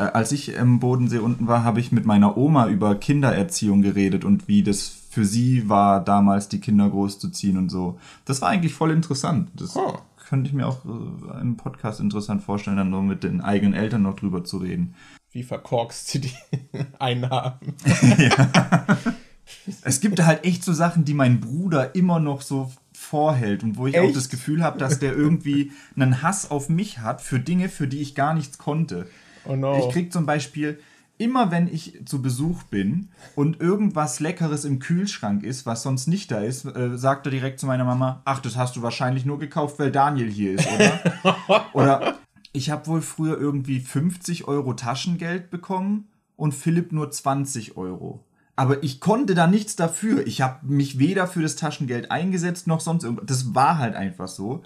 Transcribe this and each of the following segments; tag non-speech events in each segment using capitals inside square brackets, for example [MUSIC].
äh, als ich im Bodensee unten war, habe ich mit meiner Oma über Kindererziehung geredet und wie das für sie war, damals die Kinder großzuziehen und so. Das war eigentlich voll interessant. Das oh. könnte ich mir auch äh, im Podcast interessant vorstellen, dann nur mit den eigenen Eltern noch drüber zu reden. Wie verkorkst sie die [LAUGHS] Einnahmen? [LAUGHS] ja. Es gibt halt echt so Sachen, die mein Bruder immer noch so vorhält und wo ich echt? auch das Gefühl habe, dass der irgendwie einen Hass auf mich hat für Dinge, für die ich gar nichts konnte. Oh no. Ich krieg zum Beispiel immer, wenn ich zu Besuch bin und irgendwas Leckeres im Kühlschrank ist, was sonst nicht da ist, äh, sagt er direkt zu meiner Mama: Ach, das hast du wahrscheinlich nur gekauft, weil Daniel hier ist, oder? [LAUGHS] oder ich habe wohl früher irgendwie 50 Euro Taschengeld bekommen und Philipp nur 20 Euro. Aber ich konnte da nichts dafür. Ich habe mich weder für das Taschengeld eingesetzt noch sonst irgendwas. Das war halt einfach so.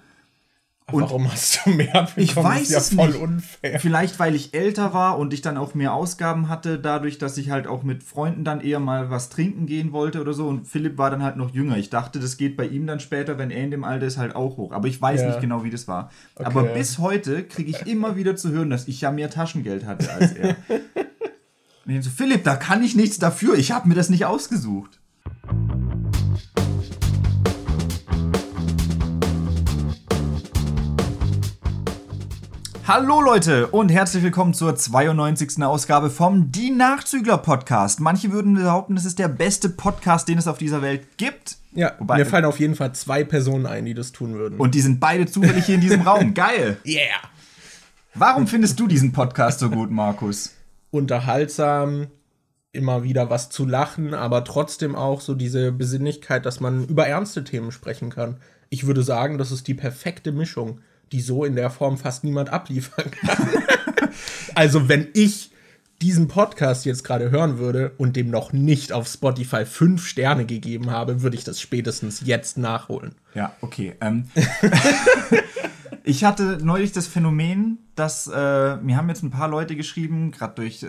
Und Warum hast du mehr bekommen? Ich weiß ja es voll nicht. unfair. Vielleicht, weil ich älter war und ich dann auch mehr Ausgaben hatte, dadurch, dass ich halt auch mit Freunden dann eher mal was trinken gehen wollte oder so. Und Philipp war dann halt noch jünger. Ich dachte, das geht bei ihm dann später, wenn er in dem Alter ist, halt auch hoch. Aber ich weiß ja. nicht genau, wie das war. Okay. Aber bis heute kriege ich immer wieder zu hören, dass ich ja mehr Taschengeld hatte als er. [LAUGHS] und ich so, Philipp, da kann ich nichts dafür. Ich habe mir das nicht ausgesucht. Hallo Leute und herzlich willkommen zur 92. Ausgabe vom Die Nachzügler Podcast. Manche würden behaupten, es ist der beste Podcast, den es auf dieser Welt gibt. Ja, Wobei, mir fallen auf jeden Fall zwei Personen ein, die das tun würden. Und die sind beide zufällig hier in diesem Raum. [LAUGHS] Geil. Yeah. Warum findest du diesen Podcast so gut, Markus? Unterhaltsam, immer wieder was zu lachen, aber trotzdem auch so diese Besinnlichkeit, dass man über ernste Themen sprechen kann. Ich würde sagen, das ist die perfekte Mischung die so in der Form fast niemand abliefern kann. [LAUGHS] also, wenn ich diesen Podcast jetzt gerade hören würde und dem noch nicht auf Spotify fünf Sterne gegeben habe, würde ich das spätestens jetzt nachholen. Ja, okay. Ähm, [LAUGHS] ich hatte neulich das Phänomen, dass äh, mir haben jetzt ein paar Leute geschrieben, gerade durch äh,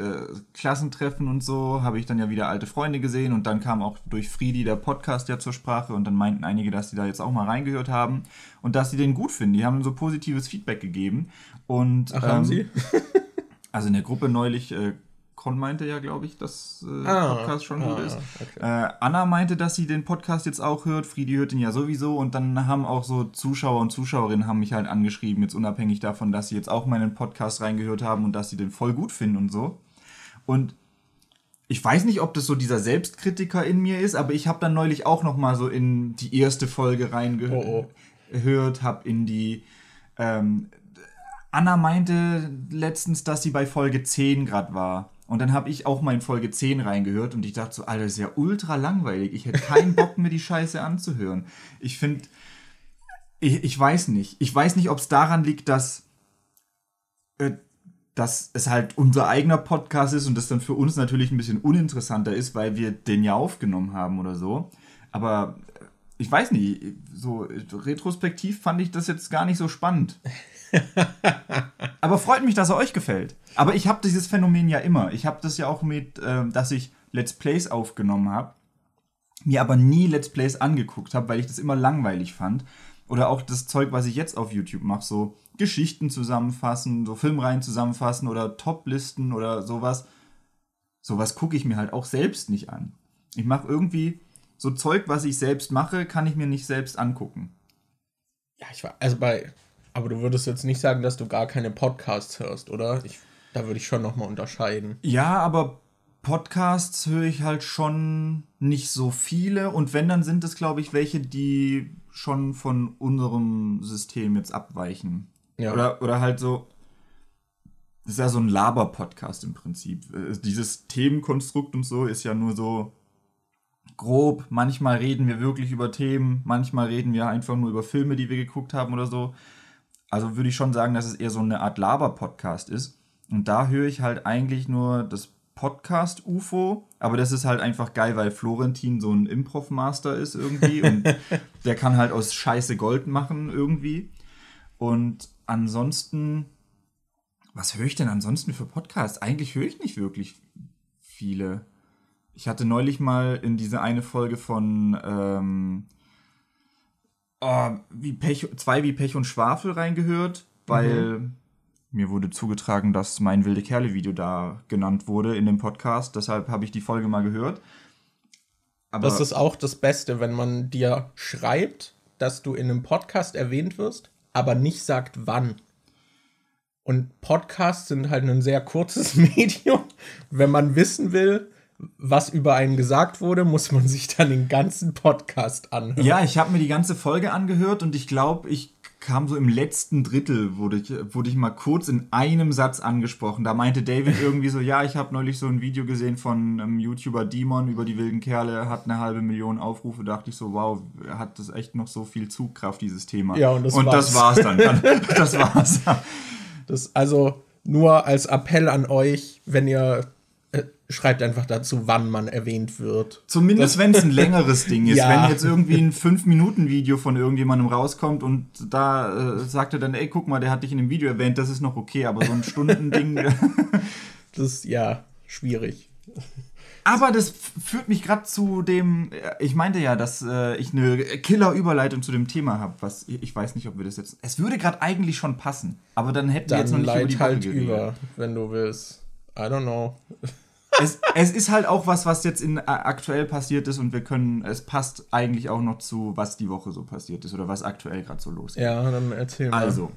Klassentreffen und so, habe ich dann ja wieder alte Freunde gesehen und dann kam auch durch Friedi der Podcast ja zur Sprache und dann meinten einige, dass sie da jetzt auch mal reingehört haben und dass sie den gut finden. Die haben so positives Feedback gegeben und Ach, ähm, haben sie? [LAUGHS] also in der Gruppe neulich äh, Con meinte ja, glaube ich, dass äh, ah, Podcast schon ah, gut ist. Okay. Äh, Anna meinte, dass sie den Podcast jetzt auch hört. Friedi hört ihn ja sowieso. Und dann haben auch so Zuschauer und Zuschauerinnen haben mich halt angeschrieben, jetzt unabhängig davon, dass sie jetzt auch meinen Podcast reingehört haben und dass sie den voll gut finden und so. Und ich weiß nicht, ob das so dieser Selbstkritiker in mir ist, aber ich habe dann neulich auch noch mal so in die erste Folge reingehört, oh, oh. habe in die ähm, Anna meinte letztens, dass sie bei Folge 10 gerade war. Und dann habe ich auch mal in Folge 10 reingehört und ich dachte so, Alter, das ist ja ultra langweilig. Ich hätte keinen Bock, mir die Scheiße anzuhören. Ich finde, ich, ich weiß nicht. Ich weiß nicht, ob es daran liegt, dass, äh, dass es halt unser eigener Podcast ist und das dann für uns natürlich ein bisschen uninteressanter ist, weil wir den ja aufgenommen haben oder so. Aber äh, ich weiß nicht, so retrospektiv fand ich das jetzt gar nicht so spannend. [LAUGHS] Aber freut mich, dass er euch gefällt. Aber ich habe dieses Phänomen ja immer. Ich habe das ja auch mit, äh, dass ich Let's Plays aufgenommen habe, mir aber nie Let's Plays angeguckt habe, weil ich das immer langweilig fand. Oder auch das Zeug, was ich jetzt auf YouTube mache, so Geschichten zusammenfassen, so Filmreihen zusammenfassen oder Toplisten oder sowas. Sowas gucke ich mir halt auch selbst nicht an. Ich mache irgendwie so Zeug, was ich selbst mache, kann ich mir nicht selbst angucken. Ja, ich war, also bei aber du würdest jetzt nicht sagen, dass du gar keine Podcasts hörst, oder? Ich, da würde ich schon nochmal unterscheiden. Ja, aber Podcasts höre ich halt schon nicht so viele. Und wenn, dann sind es, glaube ich, welche, die schon von unserem System jetzt abweichen. Ja. Oder, oder halt so. Das ist ja so ein Laber-Podcast im Prinzip. Äh, dieses Themenkonstrukt und so ist ja nur so grob. Manchmal reden wir wirklich über Themen, manchmal reden wir einfach nur über Filme, die wir geguckt haben oder so. Also würde ich schon sagen, dass es eher so eine Art Laber-Podcast ist. Und da höre ich halt eigentlich nur das Podcast UFO, aber das ist halt einfach geil, weil Florentin so ein Improv-Master ist irgendwie [LAUGHS] und der kann halt aus Scheiße Gold machen irgendwie. Und ansonsten, was höre ich denn ansonsten für Podcasts? Eigentlich höre ich nicht wirklich viele. Ich hatte neulich mal in diese eine Folge von ähm, oh, wie Pech, zwei wie Pech und Schwafel reingehört, weil mhm. mir wurde zugetragen, dass mein Wilde Kerle-Video da genannt wurde in dem Podcast. Deshalb habe ich die Folge mal gehört. Aber das ist auch das Beste, wenn man dir schreibt, dass du in einem Podcast erwähnt wirst, aber nicht sagt, wann. Und Podcasts sind halt ein sehr kurzes [LAUGHS] Medium. Wenn man wissen will, was über einen gesagt wurde, muss man sich dann den ganzen Podcast anhören. Ja, ich habe mir die ganze Folge angehört und ich glaube, ich kam so im letzten Drittel, wurde ich, wurde ich mal kurz in einem Satz angesprochen. Da meinte David irgendwie so, ja, ich habe neulich so ein Video gesehen von einem YouTuber Demon über die wilden Kerle, hat eine halbe Million Aufrufe. Da dachte ich so, wow, hat das echt noch so viel Zugkraft, dieses Thema. Ja, und das, und war's. das war's dann. [LAUGHS] das war's. Das, also nur als Appell an euch, wenn ihr schreibt einfach dazu, wann man erwähnt wird. Zumindest wenn es ein [LAUGHS] längeres Ding ist. Ja. Wenn jetzt irgendwie ein 5-Minuten-Video von irgendjemandem rauskommt und da äh, sagt er dann, ey, guck mal, der hat dich in dem Video erwähnt, das ist noch okay, aber so ein Stundending. [LAUGHS] [LAUGHS] das ist ja schwierig. Aber das führt mich gerade zu dem, ich meinte ja, dass äh, ich eine Killer-Überleitung zu dem Thema habe, was ich weiß nicht, ob wir das jetzt. Es würde gerade eigentlich schon passen, aber dann hätten dann wir jetzt noch nicht über die halt Woche über, wenn du willst. I don't know es, es, ist halt auch was, was jetzt in, äh, aktuell passiert ist und wir können, es passt eigentlich auch noch zu, was die Woche so passiert ist oder was aktuell gerade so losgeht. Ja, dann erzähl mal. Also,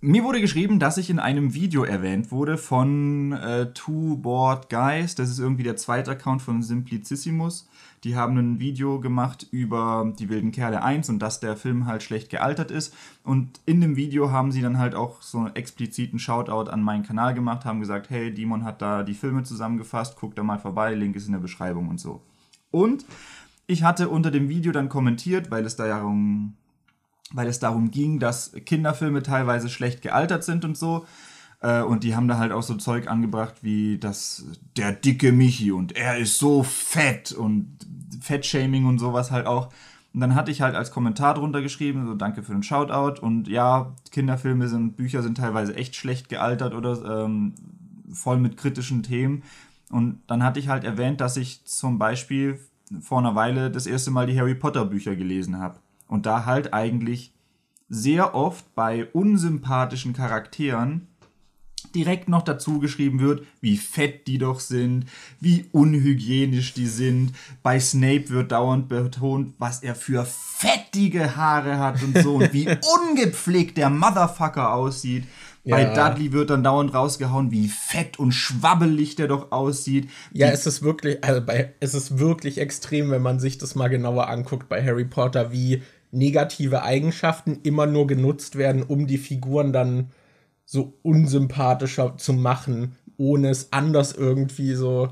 mir wurde geschrieben, dass ich in einem Video erwähnt wurde von äh, Two Board Guys. Das ist irgendwie der zweite Account von Simplicissimus. Die haben ein Video gemacht über die wilden Kerle 1 und dass der Film halt schlecht gealtert ist. Und in dem Video haben sie dann halt auch so einen expliziten Shoutout an meinen Kanal gemacht, haben gesagt, hey, Dimon hat da die Filme zusammengefasst, guck da mal vorbei, Link ist in der Beschreibung und so. Und ich hatte unter dem Video dann kommentiert, weil es da ja um, weil es darum ging, dass Kinderfilme teilweise schlecht gealtert sind und so. Äh, und die haben da halt auch so Zeug angebracht wie das der dicke Michi und er ist so fett und Fettshaming und sowas halt auch. Und dann hatte ich halt als Kommentar drunter geschrieben, so danke für den Shoutout. Und ja, Kinderfilme sind, Bücher sind teilweise echt schlecht gealtert oder ähm, voll mit kritischen Themen. Und dann hatte ich halt erwähnt, dass ich zum Beispiel vor einer Weile das erste Mal die Harry Potter Bücher gelesen habe. Und da halt eigentlich sehr oft bei unsympathischen Charakteren direkt noch dazu geschrieben wird, wie fett die doch sind, wie unhygienisch die sind. Bei Snape wird dauernd betont, was er für fettige Haare hat und so und wie [LAUGHS] ungepflegt der Motherfucker aussieht. Ja. Bei Dudley wird dann dauernd rausgehauen, wie fett und schwabbelig der doch aussieht. Ja, es ist wirklich, also bei, es ist wirklich extrem, wenn man sich das mal genauer anguckt bei Harry Potter, wie negative Eigenschaften immer nur genutzt werden, um die Figuren dann so unsympathischer zu machen, ohne es anders irgendwie so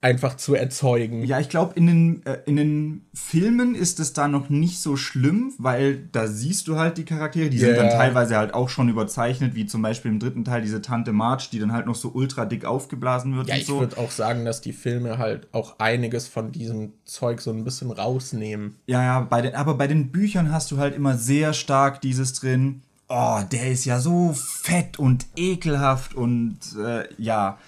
einfach zu erzeugen. Ja, ich glaube, in, den, äh, in den Filmen ist es da noch nicht so schlimm, weil da siehst du halt die Charaktere, die yeah. sind dann teilweise halt auch schon überzeichnet, wie zum Beispiel im dritten Teil diese Tante March, die dann halt noch so ultra dick aufgeblasen wird. Ja, und ich so. würde auch sagen, dass die Filme halt auch einiges von diesem Zeug so ein bisschen rausnehmen. Ja, ja, bei den, aber bei den Büchern hast du halt immer sehr stark dieses drin, oh, der ist ja so fett und ekelhaft und äh, ja.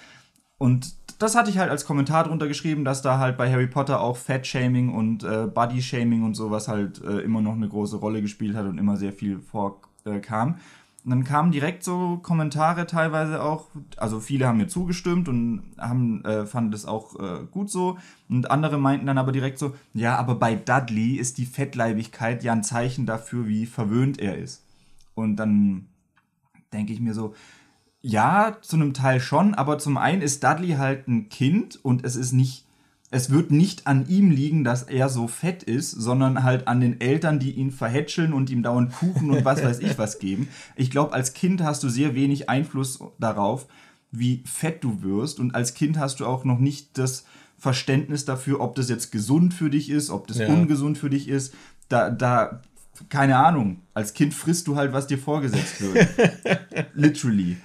Und das hatte ich halt als Kommentar drunter geschrieben, dass da halt bei Harry Potter auch Fat-Shaming und äh, Body-Shaming und sowas halt äh, immer noch eine große Rolle gespielt hat und immer sehr viel vorkam. Und dann kamen direkt so Kommentare teilweise auch, also viele haben mir zugestimmt und haben, äh, fanden das auch äh, gut so. Und andere meinten dann aber direkt so, ja, aber bei Dudley ist die Fettleibigkeit ja ein Zeichen dafür, wie verwöhnt er ist. Und dann denke ich mir so, ja, zu einem Teil schon, aber zum einen ist Dudley halt ein Kind und es ist nicht, es wird nicht an ihm liegen, dass er so fett ist, sondern halt an den Eltern, die ihn verhätscheln und ihm dauernd Kuchen und was weiß ich was geben. Ich glaube, als Kind hast du sehr wenig Einfluss darauf, wie fett du wirst und als Kind hast du auch noch nicht das Verständnis dafür, ob das jetzt gesund für dich ist, ob das ja. ungesund für dich ist. Da, da keine Ahnung, als Kind frisst du halt, was dir vorgesetzt wird. [LAUGHS] Literally.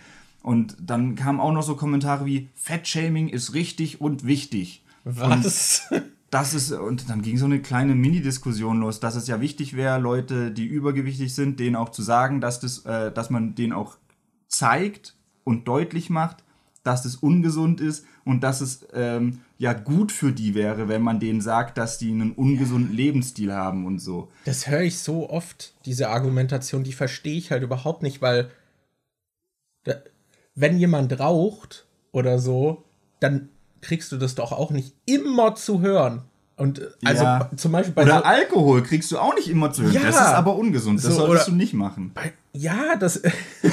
Und dann kamen auch noch so Kommentare wie Fettshaming ist richtig und wichtig. Was? Und das ist, und dann ging so eine kleine Mini-Diskussion los, dass es ja wichtig wäre, Leute, die übergewichtig sind, denen auch zu sagen, dass, das, äh, dass man denen auch zeigt und deutlich macht, dass es ungesund ist und dass es ähm, ja gut für die wäre, wenn man denen sagt, dass die einen ungesunden Lebensstil haben und so. Das höre ich so oft, diese Argumentation, die verstehe ich halt überhaupt nicht, weil wenn jemand raucht oder so, dann kriegst du das doch auch nicht immer zu hören. Und also Ja. zum Beispiel bei Oder so, Alkohol kriegst du auch nicht immer zu hören. Ja. Das ist aber ungesund. Das So, solltest du nicht machen. bei, ja, das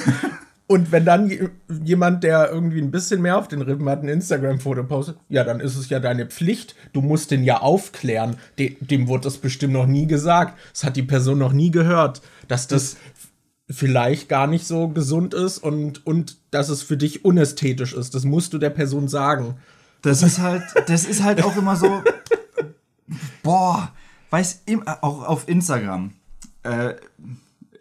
[LAUGHS] und wenn dann je- jemand, der irgendwie ein bisschen mehr auf den Rippen hat, ein Instagram-Foto postet, ja, dann ist es ja deine Pflicht. Du musst den ja aufklären. De dem wurde das bestimmt noch nie gesagt. Das hat die Person noch nie gehört, dass das vielleicht gar nicht so gesund ist und, und dass es für dich unästhetisch ist. Das musst du der Person sagen. Das ist halt, das ist halt auch immer so. Boah, weiß immer auch auf Instagram. Äh,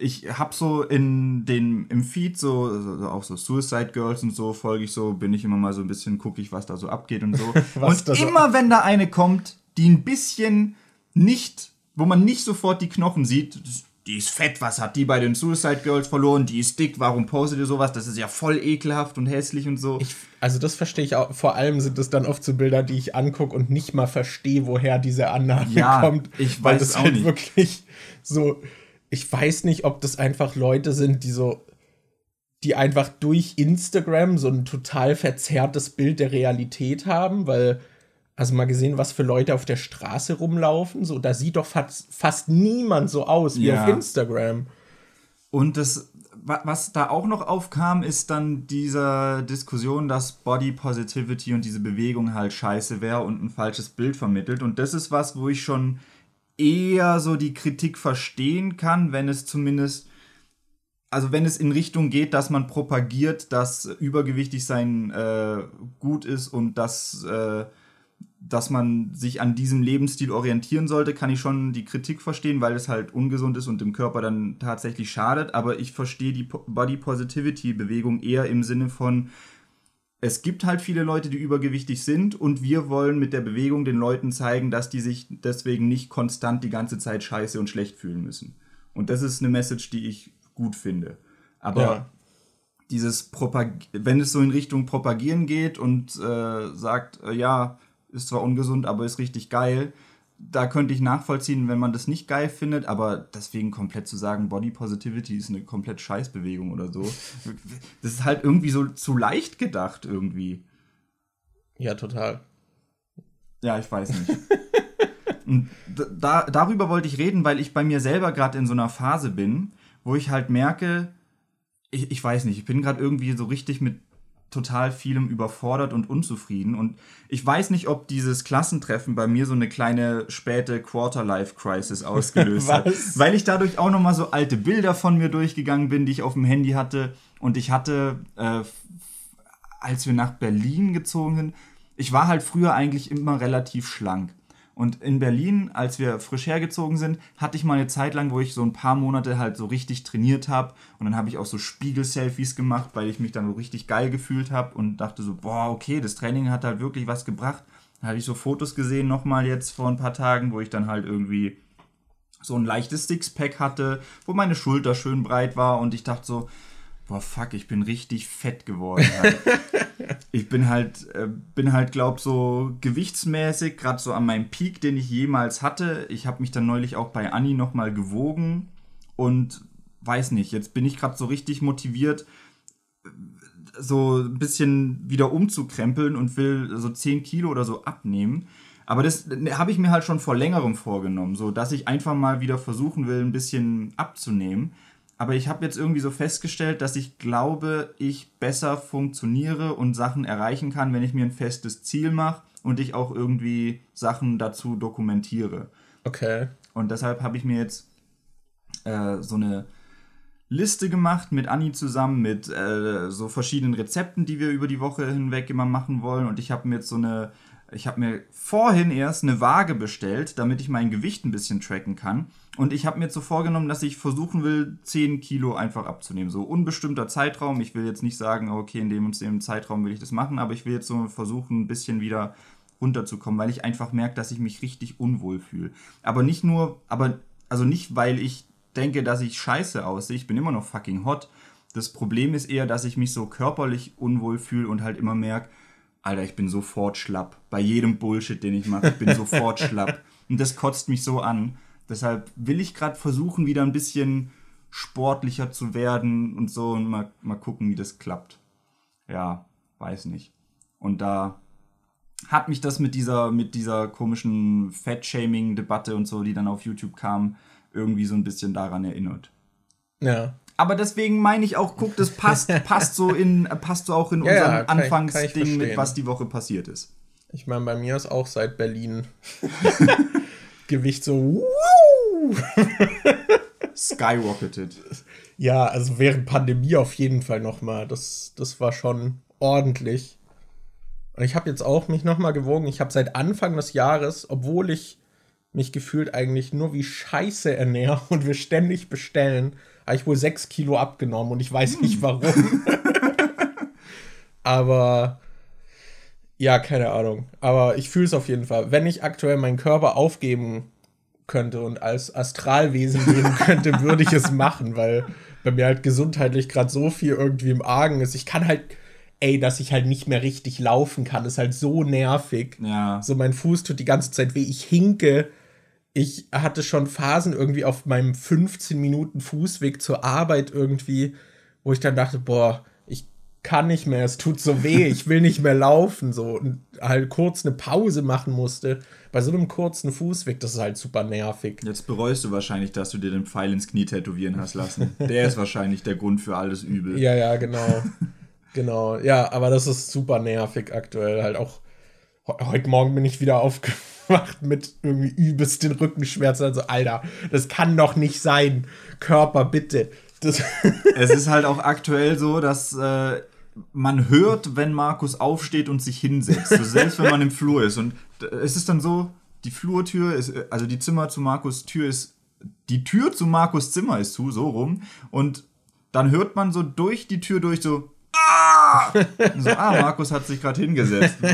ich hab so in den im Feed so, so auch so Suicide Girls und so folge ich so, bin ich immer mal so ein bisschen gucke ich, was da so abgeht und so. [LAUGHS] Und da so immer wenn da eine kommt, die ein bisschen nicht, wo man nicht sofort die Knochen sieht, das- die ist fett, was hat die bei den Suicide Girls verloren? Die ist dick, warum postet ihr sowas? Das ist ja voll ekelhaft und hässlich und so. Ich, also das verstehe ich auch. Vor allem sind es dann oft so Bilder, die ich angucke und nicht mal verstehe, woher diese Annahme Ja, [LAUGHS] kommt. ich weil weiß das auch halt nicht. wirklich so. Ich weiß nicht, ob das einfach Leute sind, die so, die einfach durch Instagram so ein total verzerrtes Bild der Realität haben, weil, also mal gesehen, was für Leute auf der Straße rumlaufen, so, da sieht doch fast, fast niemand so aus wie Ja. auf Instagram. Und das, wa- was da auch noch aufkam, ist dann diese Diskussion, dass Body Positivity und diese Bewegung halt scheiße wäre und ein falsches Bild vermittelt. Und das ist was, wo ich schon eher so die Kritik verstehen kann, wenn es zumindest, also wenn es in Richtung geht, dass man propagiert, dass übergewichtig sein äh, gut ist und dass äh, dass man sich an diesem Lebensstil orientieren sollte, kann ich schon die Kritik verstehen, weil es halt ungesund ist und dem Körper dann tatsächlich schadet. Aber ich verstehe die Body Positivity Bewegung eher im Sinne von, es gibt halt viele Leute, die übergewichtig sind und wir wollen mit der Bewegung den Leuten zeigen, dass die sich deswegen nicht konstant die ganze Zeit scheiße und schlecht fühlen müssen. Und das ist eine Message, die ich gut finde. Aber Ja. dieses Propag wenn es so in Richtung Propagieren geht und äh, sagt, äh, ja, ist zwar ungesund, aber ist richtig geil, da könnte ich nachvollziehen, wenn man das nicht geil findet, aber deswegen komplett zu sagen, Body Positivity ist eine komplett Scheißbewegung oder so, das ist halt irgendwie so zu leicht gedacht irgendwie. Ja, total. Ja, ich weiß nicht. [LAUGHS] Und da, darüber wollte ich reden, weil ich bei mir selber gerade in so einer Phase bin, wo ich halt merke, ich, ich weiß nicht, ich bin gerade irgendwie so richtig mit total vielem überfordert und unzufrieden. Und ich weiß nicht, ob dieses Klassentreffen bei mir so eine kleine späte Quarter-Life-Crisis [LAUGHS] ausgelöst hat. Weil ich dadurch auch nochmal so alte Bilder von mir durchgegangen bin, die ich auf dem Handy hatte. Und ich hatte, äh, als wir nach Berlin gezogen sind, ich war halt früher eigentlich immer relativ schlank. Und in Berlin, als wir frisch hergezogen sind, hatte ich mal eine Zeit lang, wo ich so ein paar Monate halt so richtig trainiert habe. Und dann habe ich auch so Spiegel-Selfies gemacht, weil ich mich dann so richtig geil gefühlt habe und dachte so, boah, okay, das Training hat halt wirklich was gebracht. Dann hatte ich so Fotos gesehen nochmal jetzt vor ein paar Tagen, wo ich dann halt irgendwie so ein leichtes Sixpack hatte, wo meine Schulter schön breit war und ich dachte so, boah, fuck, ich bin richtig fett geworden. Halt. [LAUGHS] ich bin halt, äh, bin halt, glaub so gewichtsmäßig, gerade so an meinem Peak, den ich jemals hatte. Ich habe mich dann neulich auch bei Anni nochmal gewogen und weiß nicht, jetzt bin ich gerade so richtig motiviert, so ein bisschen wieder umzukrempeln und will so 10 Kilo oder so abnehmen. Aber das habe ich mir halt schon vor längerem vorgenommen, so dass ich einfach mal wieder versuchen will, ein bisschen abzunehmen. Aber ich habe jetzt irgendwie so festgestellt, dass ich glaube, ich besser funktioniere und Sachen erreichen kann, wenn ich mir ein festes Ziel mache und ich auch irgendwie Sachen dazu dokumentiere. Okay. Und deshalb habe ich mir jetzt äh, so eine Liste gemacht mit Anni zusammen mit äh, so verschiedenen Rezepten, die wir über die Woche hinweg immer machen wollen. Und ich habe mir jetzt so eine, ich habe mir vorhin erst eine Waage bestellt, damit ich mein Gewicht ein bisschen tracken kann. Und ich habe mir jetzt so vorgenommen, dass ich versuchen will, 10 Kilo einfach abzunehmen. So unbestimmter Zeitraum. Ich will jetzt nicht sagen, okay, in dem und dem Zeitraum will ich das machen, aber ich will jetzt so versuchen, ein bisschen wieder runterzukommen, weil ich einfach merke, dass ich mich richtig unwohl fühle. Aber nicht nur, aber also nicht, weil ich denke, dass ich scheiße aussehe. Ich bin immer noch fucking hot. Das Problem ist eher, dass ich mich so körperlich unwohl fühle und halt immer merke, Alter, ich bin sofort schlapp. Bei jedem Bullshit, den ich mache, ich bin [LAUGHS] sofort schlapp. Und das kotzt mich so an. Deshalb will ich gerade versuchen, wieder ein bisschen sportlicher zu werden und so und mal, mal gucken, wie das klappt. Ja, weiß nicht. Und da hat mich das mit dieser, mit dieser komischen Fat-Shaming-Debatte und so, die dann auf YouTube kam, irgendwie so ein bisschen daran erinnert. Ja. Aber deswegen meine ich auch, guck, das passt, [LAUGHS] passt so in, passt so auch in ja, unserem ja, Anfangsding mit, was die Woche passiert ist. Ich meine, bei mir ist auch seit Berlin [LAUGHS] [LAUGHS] Gewicht so [LAUGHS] skyrocketed. Ja, also während Pandemie auf jeden Fall noch mal. Das, das war schon ordentlich. Und ich habe jetzt auch mich noch mal gewogen. Ich habe seit Anfang des Jahres, obwohl ich mich gefühlt eigentlich nur wie Scheiße ernähre [LAUGHS] und wir ständig bestellen, habe ich wohl sechs Kilo abgenommen und ich weiß nicht hm. warum. [LAUGHS] Aber ja, keine Ahnung. Aber ich fühle es auf jeden Fall. Wenn ich aktuell meinen Körper aufgeben könnte und als Astralwesen leben könnte, würde ich es [LAUGHS] machen, weil bei mir halt gesundheitlich gerade so viel irgendwie im Argen ist. Ich kann halt, ey, dass ich halt nicht mehr richtig laufen kann, ist halt so nervig. Ja. So mein Fuß tut die ganze Zeit weh. Ich hinke ich hatte schon Phasen irgendwie auf meinem 15 Minuten Fußweg zur Arbeit irgendwie, wo ich dann dachte, boah, ich kann nicht mehr, es tut so weh, ich will nicht mehr laufen, so und halt kurz eine Pause machen musste. Bei so einem kurzen Fußweg, das ist halt super nervig. Jetzt bereust du wahrscheinlich, dass du dir den Pfeil ins Knie tätowieren hast lassen. Der ist wahrscheinlich der Grund für alles Übel. Ja, ja, genau. [LAUGHS] genau. Ja, aber das ist super nervig aktuell. Halt auch heute Morgen bin ich wieder aufgewacht mit irgendwie übelsten Rückenschmerzen. Also, Alter, das kann doch nicht sein. Körper, bitte. [LAUGHS] Es ist halt auch aktuell so, dass äh, man hört, wenn Markus aufsteht und sich hinsetzt. So, selbst wenn man im Flur ist. Und es ist dann so, die Flurtür ist, also die Zimmer zu Markus Tür ist, die Tür zu Markus Zimmer ist zu, so rum. Und dann hört man so durch die Tür durch so, Ah! So, ah, Markus hat sich gerade hingesetzt. [LAUGHS]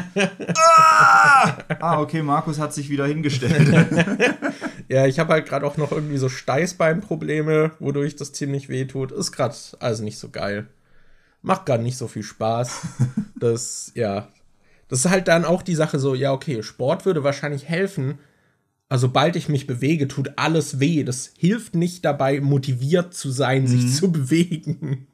Ah! ah, okay, Markus hat sich wieder hingestellt. [LAUGHS] ja, ich habe halt gerade auch noch irgendwie so Steißbeinprobleme, wodurch das ziemlich weh tut. Ist gerade also nicht so geil. Macht gar nicht so viel Spaß. Das, ja. Das ist halt dann auch die Sache so, ja, okay, Sport würde wahrscheinlich helfen, also sobald ich mich bewege, tut alles weh. Das hilft nicht dabei, motiviert zu sein, mhm. sich zu [LAUGHS] bewegen.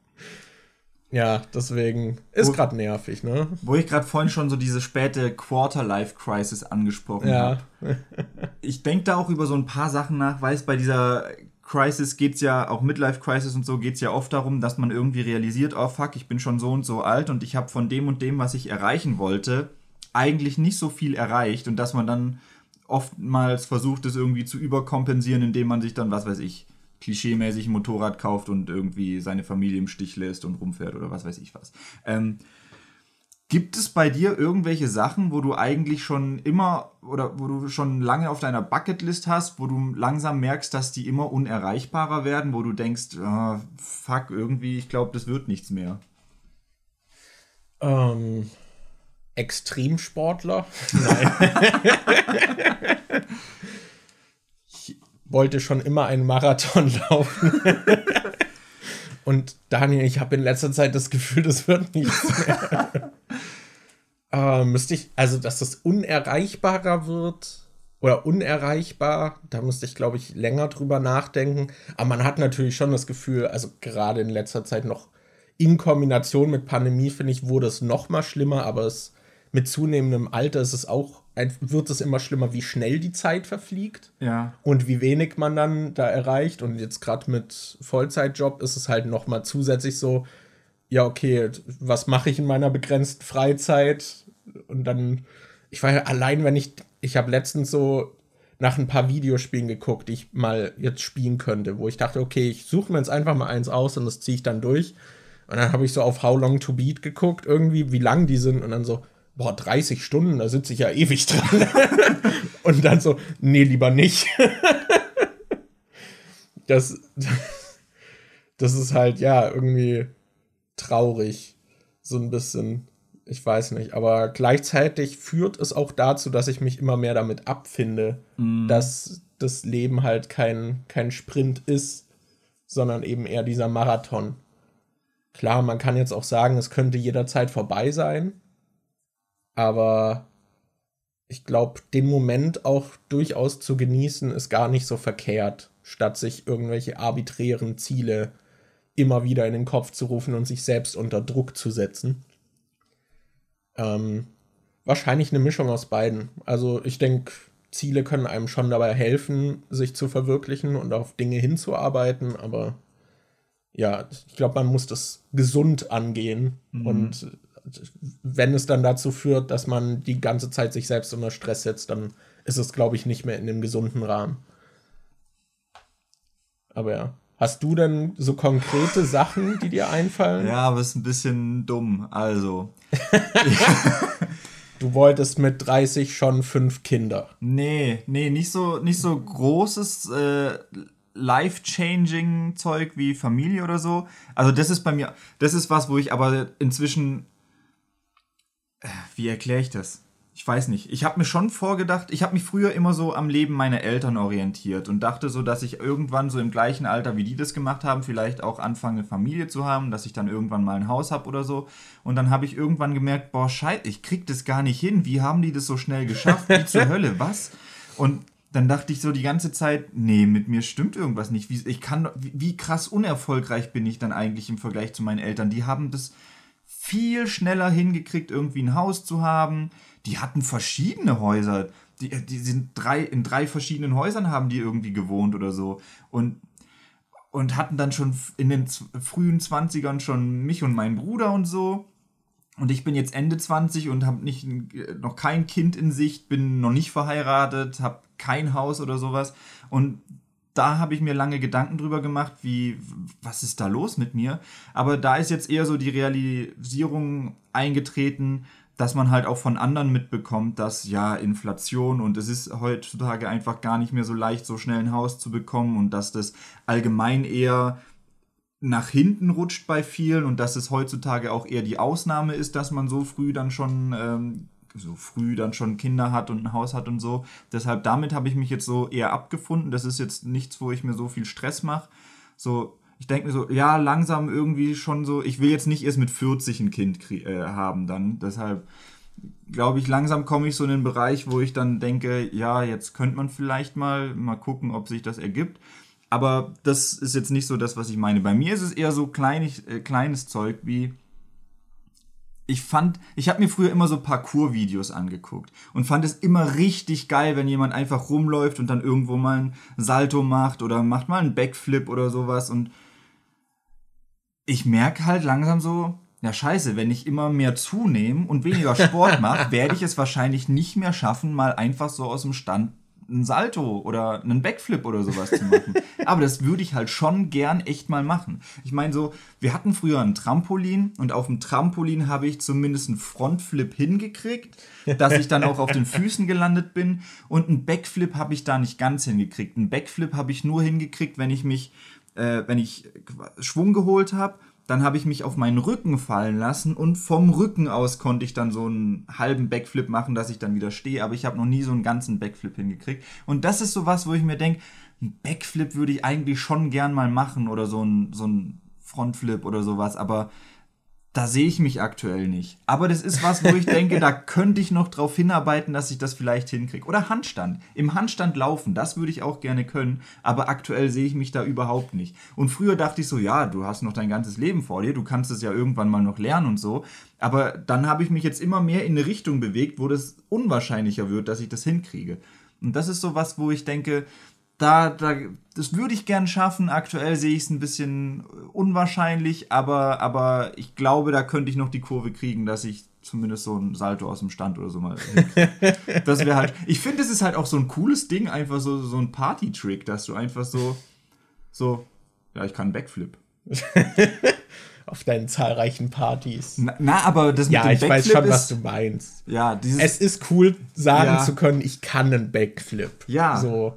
Ja, deswegen ist gerade nervig, ne? Wo ich gerade vorhin schon so diese späte Quarter-Life-Crisis angesprochen ja. habe. [LAUGHS] ich denke da auch über so ein paar Sachen nach, weil es bei dieser Crisis geht es ja, auch Midlife-Crisis und so, geht es ja oft darum, dass man irgendwie realisiert, oh fuck, ich bin schon so und so alt und ich habe von dem und dem, was ich erreichen wollte, eigentlich nicht so viel erreicht und dass man dann oftmals versucht, es irgendwie zu überkompensieren, indem man sich dann, was weiß ich, klischeemäßig ein Motorrad kauft und irgendwie seine Familie im Stich lässt und rumfährt oder was weiß ich was. Ähm, gibt es bei dir irgendwelche Sachen, wo du eigentlich schon immer oder wo du schon lange auf deiner Bucketlist hast, wo du langsam merkst, dass die immer unerreichbarer werden, wo du denkst, oh, fuck, irgendwie, ich glaube, das wird nichts mehr? Ähm, Extremsportler? Nein. [LAUGHS] wollte schon immer einen Marathon [LAUGHS] laufen. [LAUGHS] Und Daniel, ich habe in letzter Zeit das Gefühl, das wird nichts mehr. [LAUGHS] äh, müsste ich, also dass das unerreichbarer wird oder unerreichbar, da müsste ich, glaube ich, länger drüber nachdenken. Aber man hat natürlich schon das Gefühl, also gerade in letzter Zeit noch in Kombination mit Pandemie, finde ich, wurde es noch mal schlimmer, aber es mit zunehmendem Alter ist es auch wird es immer schlimmer, wie schnell die Zeit verfliegt. Ja. Und wie wenig man dann da erreicht. Und jetzt gerade mit Vollzeitjob ist es halt noch mal zusätzlich so, ja, okay, was mache ich in meiner begrenzten Freizeit? Und dann, ich war ja allein, wenn ich, ich habe letztens so nach ein paar Videospielen geguckt, die ich mal jetzt spielen könnte, wo ich dachte, okay, ich suche mir jetzt einfach mal eins aus und das ziehe ich dann durch. Und dann habe ich so auf How Long to Beat geguckt, irgendwie, wie lang die sind, und dann so, boah, 30 Stunden, da sitze ich ja ewig [LAUGHS] dran. und dann so, nee, lieber nicht. [LAUGHS] das, das ist halt, ja, irgendwie traurig. So ein bisschen. Ich weiß nicht. Aber gleichzeitig führt es auch dazu, dass ich mich immer mehr damit abfinde, mm. dass das Leben halt kein, kein Sprint ist, sondern eben eher dieser Marathon. Klar, man kann jetzt auch sagen, es könnte jederzeit vorbei sein. Aber ich glaube, den Moment auch durchaus zu genießen, ist gar nicht so verkehrt. statt sich irgendwelche arbiträren Ziele immer wieder in den Kopf zu rufen und sich selbst unter Druck zu setzen. Ähm, wahrscheinlich eine Mischung aus beiden. Also ich denke, Ziele können einem schon dabei helfen, sich zu verwirklichen und auf Dinge hinzuarbeiten, aber ja, ich glaube, man muss das gesund angehen. Mhm. Und wenn es dann dazu führt, dass man die ganze Zeit sich selbst unter Stress setzt, dann ist es, glaube ich, nicht mehr in dem gesunden Rahmen. Aber ja. Hast du denn so konkrete Sachen, die dir einfallen? Ja, aber ist ein bisschen dumm. Also. [LAUGHS] du wolltest mit 30 schon fünf Kinder. Nee, nee, nicht so, nicht so großes äh, life-changing Zeug wie Familie oder so. Also das ist bei mir, das ist was, wo ich aber inzwischen, wie erkläre ich das? Ich weiß nicht. Ich habe mir schon vorgedacht, ich habe mich früher immer so am Leben meiner Eltern orientiert und dachte so, dass ich irgendwann so im gleichen Alter, wie die das gemacht haben, vielleicht auch anfange, Familie zu haben, dass ich dann irgendwann mal ein Haus habe oder so. Und dann habe ich irgendwann gemerkt, boah, scheiße, ich krieg das gar nicht hin. Wie haben die das so schnell geschafft? Wie zur [LAUGHS] Hölle? Was? Und dann dachte ich so die ganze Zeit, nee, mit mir stimmt irgendwas nicht. Wie, ich kann, wie, wie krass unerfolgreich bin ich dann eigentlich im Vergleich zu meinen Eltern? Die haben das viel schneller hingekriegt, irgendwie ein Haus zu haben. Die hatten verschiedene Häuser. Die, die sind drei, in drei verschiedenen Häusern haben die irgendwie gewohnt oder so. Und, und hatten dann schon in den frühen 20ern schon mich und meinen Bruder und so. Und ich bin jetzt Ende 20 und habe nicht noch kein Kind in Sicht, bin noch nicht verheiratet, habe kein Haus oder sowas. Und da habe ich mir lange Gedanken drüber gemacht, wie, was ist da los mit mir? Aber da ist jetzt eher so die Realisierung eingetreten, dass man halt auch von anderen mitbekommt, dass ja Inflation und es ist heutzutage einfach gar nicht mehr so leicht, so schnell ein Haus zu bekommen und dass das allgemein eher nach hinten rutscht bei vielen und dass es heutzutage auch eher die Ausnahme ist, dass man so früh dann schon ähm, so früh dann schon Kinder hat und ein Haus hat und so. Deshalb damit habe ich mich jetzt so eher abgefunden. Das ist jetzt nichts, wo ich mir so viel Stress mache. So, ich denke mir so, ja, langsam irgendwie schon so, ich will jetzt nicht erst mit 40 ein Kind äh, haben dann. Deshalb glaube ich, langsam komme ich so in den Bereich, wo ich dann denke, ja, jetzt könnte man vielleicht mal mal gucken, ob sich das ergibt. Aber das ist jetzt nicht so das, was ich meine. Bei mir ist es eher so kleinig, äh, kleines Zeug wie. Ich fand, ich habe mir früher immer so Parcours-Videos angeguckt und fand es immer richtig geil, wenn jemand einfach rumläuft und dann irgendwo mal ein Salto macht oder macht mal einen Backflip oder sowas. Und ich merke halt langsam so, ja scheiße, wenn ich immer mehr zunehme und weniger Sport [LAUGHS] mache, werde ich es wahrscheinlich nicht mehr schaffen, mal einfach so aus dem Stand einen Salto oder einen Backflip oder sowas zu machen. [LAUGHS] Aber das würde ich halt schon gern echt mal machen. Ich meine so, wir hatten früher ein Trampolin und auf dem Trampolin habe ich zumindest einen Frontflip hingekriegt, dass ich dann auch auf den Füßen gelandet bin und einen Backflip habe ich da nicht ganz hingekriegt. Einen Backflip habe ich nur hingekriegt, wenn ich mich, äh, wenn ich Schwung geholt habe dann habe ich mich auf meinen Rücken fallen lassen und vom Rücken aus konnte ich dann so einen halben Backflip machen, dass ich dann wieder stehe, aber ich habe noch nie so einen ganzen Backflip hingekriegt. Und das ist so was, wo ich mir denke, ein Backflip würde ich eigentlich schon gern mal machen oder so ein, so ein Frontflip oder sowas, aber da sehe ich mich aktuell nicht. Aber das ist was, wo ich denke, da könnte ich noch drauf hinarbeiten, dass ich das vielleicht hinkriege. Oder Handstand. Im Handstand laufen, das würde ich auch gerne können, aber aktuell sehe ich mich da überhaupt nicht. Und früher dachte ich so, ja, du hast noch dein ganzes Leben vor dir, du kannst es ja irgendwann mal noch lernen und so. Aber dann habe ich mich jetzt immer mehr in eine Richtung bewegt, wo das unwahrscheinlicher wird, dass ich das hinkriege. Und das ist so was, wo ich denke, da, da, das würde ich gern schaffen. Aktuell sehe ich es ein bisschen unwahrscheinlich, aber, aber ich glaube, da könnte ich noch die Kurve kriegen, dass ich zumindest so ein Salto aus dem Stand oder so mal. das wäre halt. Ich finde, es ist halt auch so ein cooles Ding, einfach so, so ein Party-Trick, dass du einfach so, so, ja, ich kann Backflip. [LAUGHS] auf deinen zahlreichen Partys. Na, na aber das mit ja, dem ich weiß schon, was du meinst. Ja, dieses, es ist cool, sagen ja. zu können, ich kann einen Backflip. Ja. So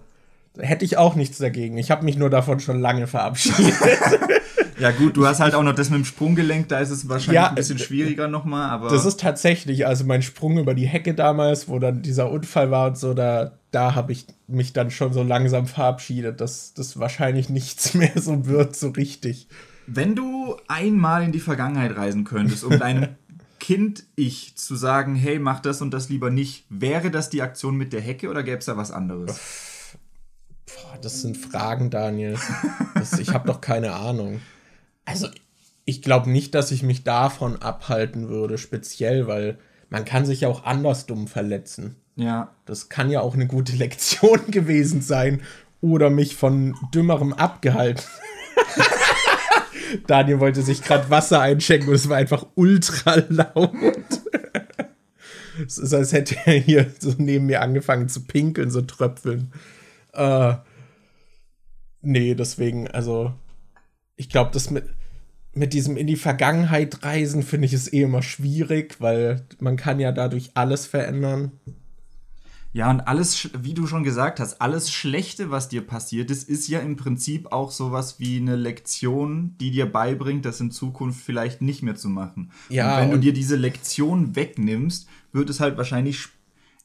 hätte ich auch nichts dagegen. Ich habe mich nur davon schon lange verabschiedet. [LAUGHS] ja gut, du hast halt auch noch das mit dem Sprunggelenk, da ist es wahrscheinlich ja, ein bisschen schwieriger nochmal, aber... Das ist tatsächlich, also mein Sprung über die Hecke damals, wo dann dieser Unfall war und so, da, da habe ich mich dann schon so langsam verabschiedet, dass das wahrscheinlich nichts [LAUGHS] mehr so wird, so richtig. Wenn du einmal in die Vergangenheit reisen könntest, um deinem [LAUGHS] Kind-Ich zu sagen, hey, mach das und das lieber nicht, wäre das die Aktion mit der Hecke oder gäbe es da was anderes? Boah, das sind Fragen, Daniel. Das, ich habe doch keine Ahnung. Also, ich glaube nicht, dass ich mich davon abhalten würde, speziell, weil man kann sich ja auch anders dumm verletzen. Ja. Das kann ja auch eine gute Lektion [LAUGHS] gewesen sein oder mich von Dümmerem abgehalten. [LAUGHS] Daniel wollte sich gerade Wasser einschenken und es war einfach ultra laut. [LAUGHS] es ist, als hätte er hier so neben mir angefangen zu pinkeln, so tröpfeln. Äh, nee, deswegen, also, ich glaube, das mit, mit diesem in die Vergangenheit reisen finde ich es eh immer schwierig, weil man kann ja dadurch alles verändern. Ja, und alles, wie du schon gesagt hast, alles Schlechte, was dir passiert ist, ist ja im Prinzip auch sowas wie eine Lektion, die dir beibringt, das in Zukunft vielleicht nicht mehr zu machen. Ja, und wenn und du dir diese Lektion wegnimmst, wird es halt wahrscheinlich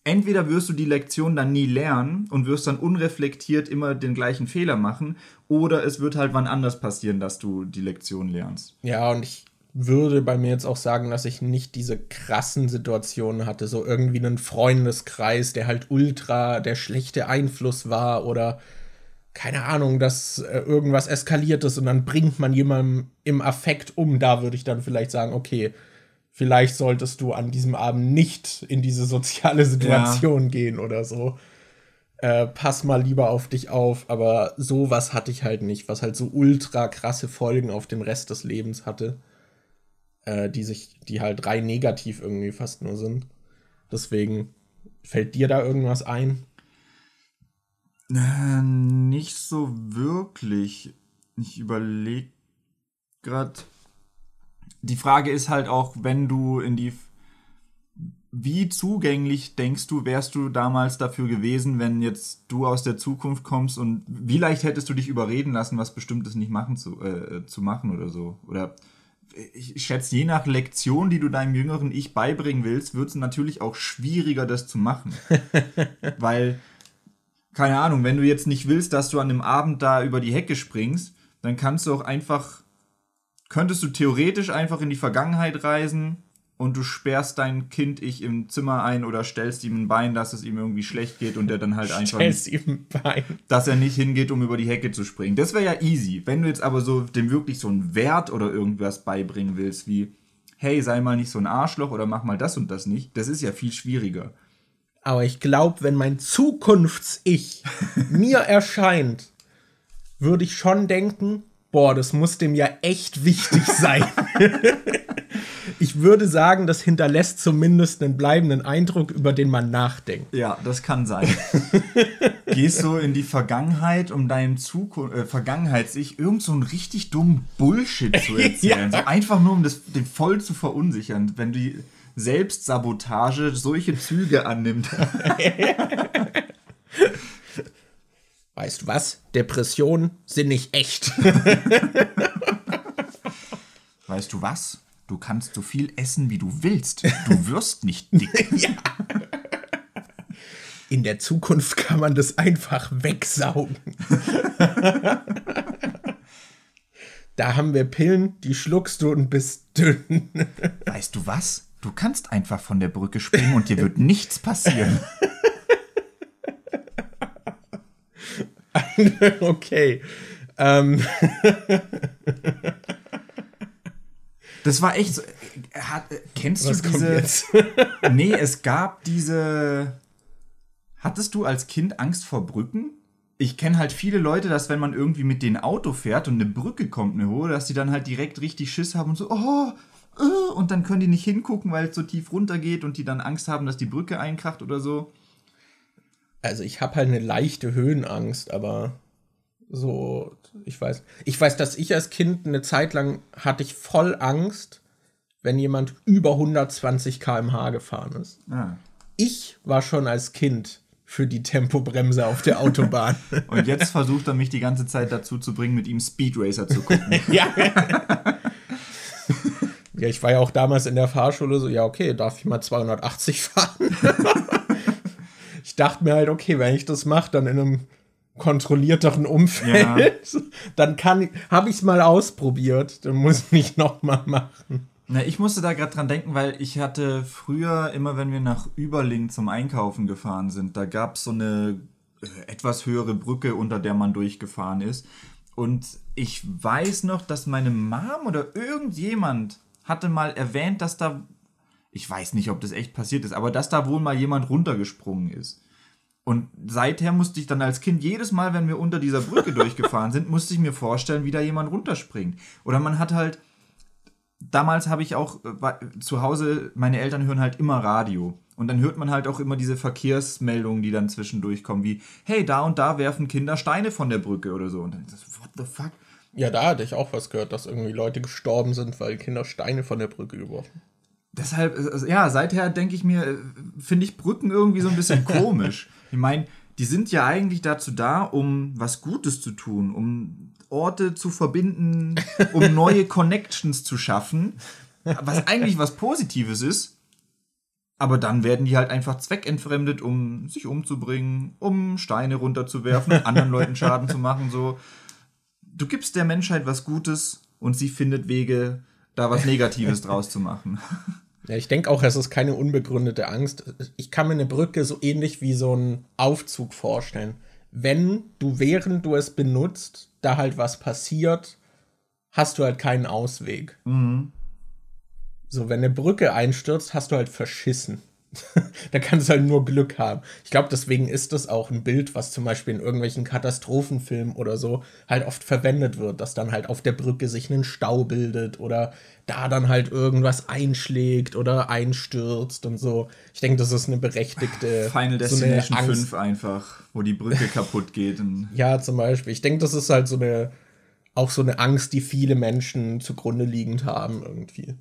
entweder wirst du die Lektion dann nie lernen und wirst dann unreflektiert immer den gleichen Fehler machen, oder es wird halt wann anders passieren, dass du die Lektion lernst. Ja, und ich würde bei mir jetzt auch sagen, dass ich nicht diese krassen Situationen hatte, so irgendwie einen Freundeskreis, der halt ultra der schlechte Einfluss war oder keine Ahnung, dass äh, irgendwas eskaliert ist und dann bringt man jemandem im Affekt um. Da würde ich dann vielleicht sagen, okay, vielleicht solltest du an diesem Abend nicht in diese soziale Situation ja. gehen oder so. Äh, pass mal lieber auf dich auf, aber sowas hatte ich halt nicht, was halt so ultra krasse Folgen auf den Rest des Lebens hatte äh, die sich, die halt rein negativ irgendwie fast nur sind. Deswegen fällt dir da irgendwas ein? Äh, nicht so wirklich. Ich überlege gerade. Die Frage ist halt auch, wenn du in die. Wie zugänglich denkst du, wärst du damals dafür gewesen, wenn jetzt du aus der Zukunft kommst und wie leicht hättest du dich überreden lassen, was Bestimmtes nicht machen zu, äh, zu machen oder so? Oder ich schätze, je nach Lektion, die du deinem jüngeren Ich beibringen willst, wird es natürlich auch schwieriger, das zu machen. [LAUGHS] Weil, keine Ahnung, wenn du jetzt nicht willst, dass du an dem Abend da über die Hecke springst, dann kannst du auch einfach, könntest du theoretisch einfach in die Vergangenheit reisen und du sperrst dein Kind-Ich im Zimmer ein oder stellst ihm ein Bein, dass es ihm irgendwie schlecht geht und der dann halt einfach. Stellst ihm ein Bein. Dass er nicht hingeht, um über die Hecke zu springen. Das wäre ja easy. Wenn du jetzt aber so dem wirklich so einen Wert oder irgendwas beibringen willst, wie, hey, sei mal nicht so ein Arschloch oder mach mal das und das nicht, das ist ja viel schwieriger. Aber ich glaube, wenn mein Zukunfts-Ich [LAUGHS] mir erscheint, würde ich schon denken, boah, das muss dem ja echt wichtig sein. [LAUGHS] ich würde sagen, das hinterlässt zumindest einen bleibenden Eindruck, über den man nachdenkt. Ja, das kann sein. [LAUGHS] Gehst du in die Vergangenheit, um deinem Zukunft, äh, Vergangenheits-Ich irgend so einen richtig dummen Bullshit zu [LAUGHS] erzählen. ja. so einfach nur, um das, den voll zu verunsichern. Wenn die Selbstsabotage solche Züge annimmt. Weißt du was? Depressionen sind nicht echt. [LAUGHS] weißt du was? Du kannst so viel essen, wie du willst. Du wirst nicht dick. [LAUGHS] ja. In der Zukunft kann man das einfach wegsaugen. [LAUGHS] da haben wir Pillen, die schluckst du und bist dünn. Weißt du was? Du kannst einfach von der Brücke springen und dir wird nichts passieren. [LAUGHS] okay. Ähm. Das war echt so. Hat, kennst Was du diese. [LAUGHS] nee, es gab diese. Hattest du als Kind Angst vor Brücken? Ich kenne halt viele Leute, dass wenn man irgendwie mit denen Auto fährt und eine Brücke kommt, eine hohe, dass die dann halt direkt richtig Schiss haben und so, oh, oh, und dann können die nicht hingucken, weil es so tief runter geht und die dann Angst haben, dass die Brücke einkracht oder so. Also ich habe halt eine leichte Höhenangst, aber so, ich weiß. Ich weiß, dass ich als Kind eine Zeit lang hatte ich voll Angst, wenn jemand über 120 km/h gefahren ist. Ah. Ich war schon als Kind für die Tempobremse auf der Autobahn. [LAUGHS] Und jetzt versucht er mich die ganze Zeit dazu zu bringen, mit ihm Speed Racer zu gucken. [LAUGHS] ja. ja, ich war ja auch damals in der Fahrschule so, ja, okay, darf ich mal 280 fahren? [LAUGHS] ich dachte mir halt, okay, wenn ich das mache, dann in einem kontrollierteren Umfeld, ja. [LAUGHS] dann kann habe ich es mal ausprobiert. Dann muss ich nicht nochmal machen. Na, ich musste da gerade dran denken, weil ich hatte früher immer, wenn wir nach Überling zum Einkaufen gefahren sind, da gab es so eine äh, etwas höhere Brücke, unter der man durchgefahren ist. Und ich weiß noch, dass meine Mom oder irgendjemand hatte mal erwähnt, dass da, ich weiß nicht, ob das echt passiert ist, aber dass da wohl mal jemand runtergesprungen ist. Und seither musste ich dann als Kind jedes Mal, wenn wir unter dieser Brücke [LAUGHS] durchgefahren sind, musste ich mir vorstellen, wie da jemand runterspringt. Oder man hat halt, damals habe ich auch äh, zu Hause, meine Eltern hören halt immer Radio. Und dann hört man halt auch immer diese Verkehrsmeldungen, die dann zwischendurch kommen, wie, hey, da und da werfen Kinder Steine von der Brücke oder so. Und dann ist das, what the fuck? Ja, da hatte ich auch was gehört, dass irgendwie Leute gestorben sind, weil Kinder Steine von der Brücke geworfen. Deshalb, ja, seither denke ich mir, finde ich Brücken irgendwie so ein bisschen [LAUGHS] komisch. Ich meine, die sind ja eigentlich dazu da, um was Gutes zu tun, um Orte zu verbinden, um [LAUGHS] neue Connections zu schaffen, was eigentlich was Positives ist. Aber dann werden die halt einfach zweckentfremdet, um sich umzubringen, um Steine runterzuwerfen, anderen Leuten Schaden zu machen. So, du gibst der Menschheit was Gutes und sie findet Wege, da was Negatives draus zu machen. [LAUGHS] Ja, ich denke auch, es ist keine unbegründete Angst. Ich kann mir eine Brücke so ähnlich wie so einen Aufzug vorstellen. Wenn du, während du es benutzt, da halt was passiert, hast du halt keinen Ausweg. Mhm. So, wenn eine Brücke einstürzt, hast du halt verschissen. [LAUGHS] da kannst du halt nur Glück haben. Ich glaube, deswegen ist das auch ein Bild, was zum Beispiel in irgendwelchen Katastrophenfilmen oder so halt oft verwendet wird, dass dann halt auf der Brücke sich ein Stau bildet oder da dann halt irgendwas einschlägt oder einstürzt und so. Ich denke, das ist eine berechtigte. Final Destination so 5 einfach, wo die Brücke kaputt geht. [LAUGHS] ja, zum Beispiel. Ich denke, das ist halt so eine. Auch so eine Angst, die viele Menschen zugrunde liegend haben, irgendwie.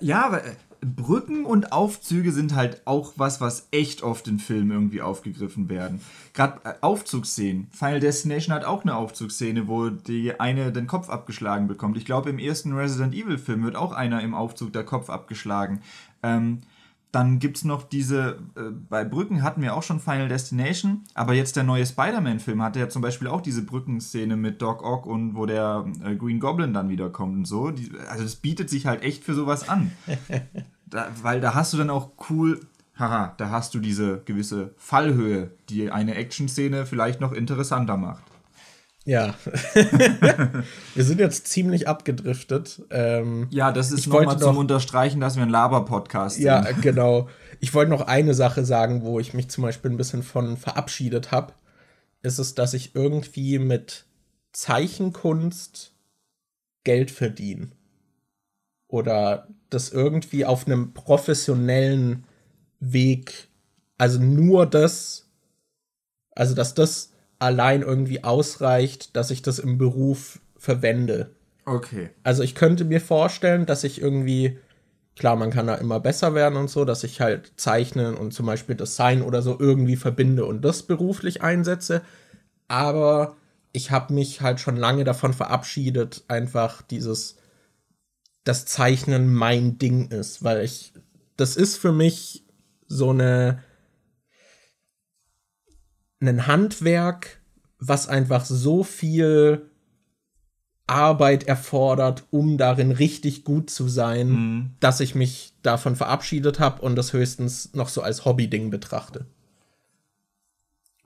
Ja, aber äh, Brücken und Aufzüge sind halt auch was, was echt oft in Filmen irgendwie aufgegriffen werden. Gerade äh, Aufzugsszenen. Final Destination hat auch eine Aufzugsszene, wo die eine den Kopf abgeschlagen bekommt. Ich glaube, im ersten Resident Evil Film wird auch einer im Aufzug der Kopf abgeschlagen. Ähm, dann gibt es noch diese, äh, bei Brücken hatten wir auch schon Final Destination, aber jetzt der neue Spider-Man-Film hatte ja zum Beispiel auch diese Brückenszene mit Doc Ock und wo der äh, Green Goblin dann wiederkommt und so. Die, also das bietet sich halt echt für sowas an. [LAUGHS] da, weil da hast du dann auch cool, haha, da hast du diese gewisse Fallhöhe, die eine Action-Szene vielleicht noch interessanter macht. Ja. [LAUGHS] wir sind jetzt ziemlich abgedriftet. Ähm, ja, das ist nochmal zum Unterstreichen, dass wir ein Laber-Podcast sind. Ja, [LAUGHS] genau. Ich wollte noch eine Sache sagen, wo ich mich zum Beispiel ein bisschen von verabschiedet habe. Ist es, dass ich irgendwie mit Zeichenkunst Geld verdiene. Oder das irgendwie auf einem professionellen Weg, also nur das, also dass das allein irgendwie ausreicht, dass ich das im Beruf verwende. Okay. Also ich könnte mir vorstellen, dass ich irgendwie, klar, man kann da immer besser werden und so, dass ich halt Zeichnen und zum Beispiel Design oder so irgendwie verbinde und das beruflich einsetze. Aber ich habe mich halt schon lange davon verabschiedet, einfach dieses, das Zeichnen mein Ding ist, weil ich, das ist für mich so eine, ein Handwerk, was einfach so viel Arbeit erfordert, um darin richtig gut zu sein, mhm. dass ich mich davon verabschiedet habe und das höchstens noch so als Hobby-Ding betrachte.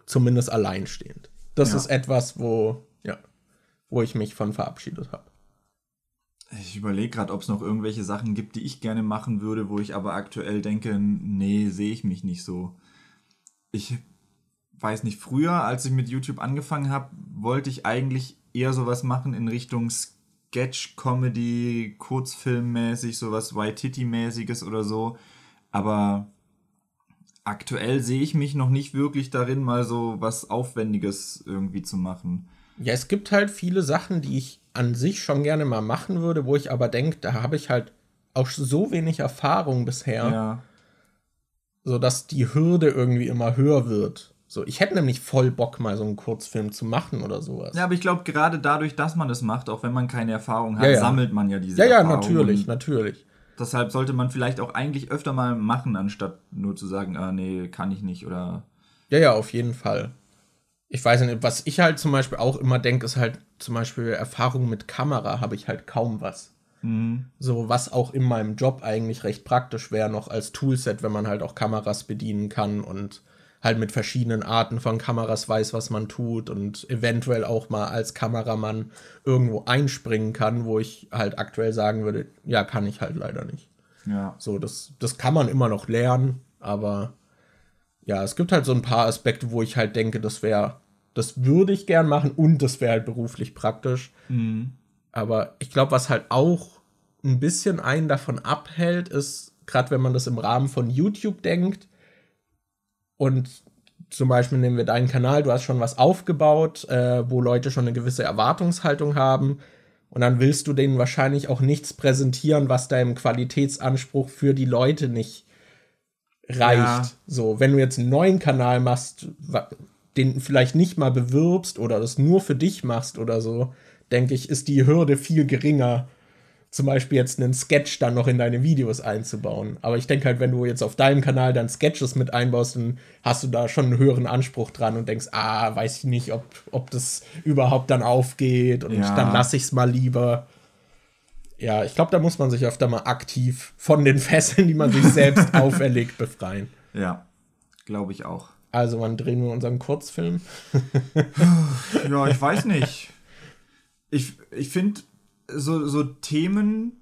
Zumindest alleinstehend. Das ja. ist etwas, wo, ja, wo ich mich von verabschiedet habe. Ich überlege gerade, ob es noch irgendwelche Sachen gibt, die ich gerne machen würde, wo ich aber aktuell denke, nee, sehe ich mich nicht so. Ich weiß nicht, früher, als ich mit YouTube angefangen habe, wollte ich eigentlich eher sowas machen in Richtung Sketch-Comedy, Kurzfilmmäßig, sowas Waititi-mäßiges oder so. Aber aktuell sehe ich mich noch nicht wirklich darin, mal so was Aufwendiges irgendwie zu machen. Ja, es gibt halt viele Sachen, die ich an sich schon gerne mal machen würde, wo ich aber denke, da habe ich halt auch so wenig Erfahrung bisher, ja. so dass die Hürde irgendwie immer höher wird. So, ich hätte nämlich voll Bock, mal so einen Kurzfilm zu machen oder sowas. Ja, aber ich glaube, gerade dadurch, dass man das macht, auch wenn man keine Erfahrung hat, ja, ja. sammelt man ja diese ja, Erfahrung. Ja, ja, natürlich, natürlich. Deshalb sollte man vielleicht auch eigentlich öfter mal machen, anstatt nur zu sagen, ah, nee, kann ich nicht oder. Ja, ja, auf jeden Fall. Ich weiß nicht, was ich halt zum Beispiel auch immer denke, ist halt zum Beispiel Erfahrung mit Kamera habe ich halt kaum was. Mhm. So, was auch in meinem Job eigentlich recht praktisch wäre, noch als Toolset, wenn man halt auch Kameras bedienen kann und halt mit verschiedenen Arten von Kameras weiß, was man tut und eventuell auch mal als Kameramann irgendwo einspringen kann, wo ich halt aktuell sagen würde, ja, kann ich halt leider nicht. Ja. So, das, das kann man immer noch lernen, aber ja, es gibt halt so ein paar Aspekte, wo ich halt denke, das wäre, das würde ich gern machen und das wäre halt beruflich praktisch. Mhm. Aber ich glaube, was halt auch ein bisschen einen davon abhält, ist, gerade wenn man das im Rahmen von YouTube denkt und zum Beispiel nehmen wir deinen Kanal, du hast schon was aufgebaut, äh, wo Leute schon eine gewisse Erwartungshaltung haben. Und dann willst du denen wahrscheinlich auch nichts präsentieren, was deinem Qualitätsanspruch für die Leute nicht reicht. Ja. So, wenn du jetzt einen neuen Kanal machst, den vielleicht nicht mal bewirbst oder das nur für dich machst oder so, denke ich, ist die Hürde viel geringer, zum Beispiel jetzt einen Sketch dann noch in deine Videos einzubauen. Aber ich denke halt, wenn du jetzt auf deinem Kanal dann Sketches mit einbaust, dann hast du da schon einen höheren Anspruch dran und denkst, ah, weiß ich nicht, ob, ob das überhaupt dann aufgeht und Ja. dann lasse ich es mal lieber. Ja, ich glaube, da muss man sich öfter mal aktiv von den [LAUGHS] Fesseln, die man sich selbst [LAUGHS] auferlegt, befreien. Ja, glaube ich auch. Also, wann drehen wir unseren Kurzfilm? Ja, ich weiß nicht. [LAUGHS] Ich, ich finde, so, so Themen,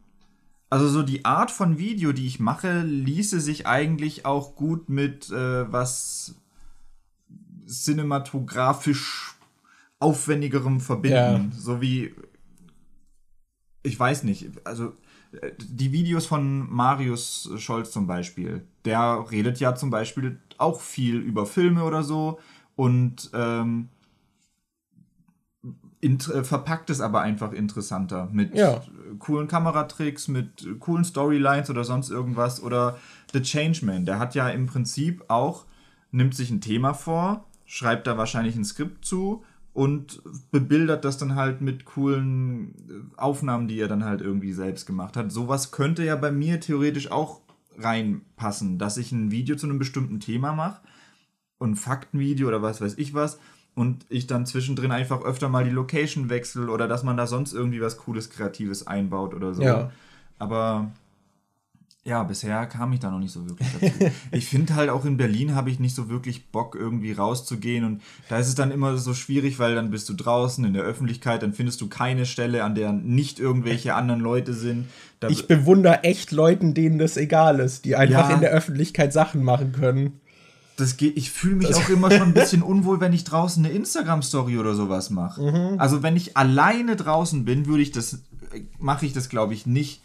also so die Art von Video, die ich mache, ließe sich eigentlich auch gut mit äh, was cinematografisch aufwendigerem verbinden. So wie, ich weiß nicht, also äh, die Videos von Marius Scholz zum Beispiel, der redet ja zum Beispiel auch viel über Filme oder so und ähm, äh, verpackt es aber einfach interessanter mit Ja. äh, coolen Kameratricks, mit äh, coolen Storylines oder sonst irgendwas. Oder The Changeman, der hat ja im Prinzip auch, nimmt sich ein Thema vor, schreibt da wahrscheinlich ein Skript zu und bebildert das dann halt mit coolen äh, Aufnahmen, die er dann halt irgendwie selbst gemacht hat. Sowas könnte ja bei mir theoretisch auch reinpassen, dass ich ein Video zu einem bestimmten Thema mache und Faktenvideo oder was weiß ich was und ich dann zwischendrin einfach öfter mal die Location wechsle oder dass man da sonst irgendwie was Cooles, Kreatives einbaut oder so. Ja. Aber ja, bisher kam ich da noch nicht so wirklich dazu. [LAUGHS] ich finde halt auch in Berlin habe ich nicht so wirklich Bock irgendwie rauszugehen und da ist es dann immer so schwierig, weil dann bist du draußen in der Öffentlichkeit, dann findest du keine Stelle, an der nicht irgendwelche anderen Leute sind. Da, Ich bewundere echt Leuten, denen das egal ist, die einfach Ja. in der Öffentlichkeit Sachen machen können. Das geht, ich fühle mich auch immer schon ein [LAUGHS] bisschen unwohl, wenn ich draußen eine Instagram-Story oder sowas mache. Mhm. Also wenn ich alleine draußen bin, würde ich das, mache ich das, glaube ich, nicht.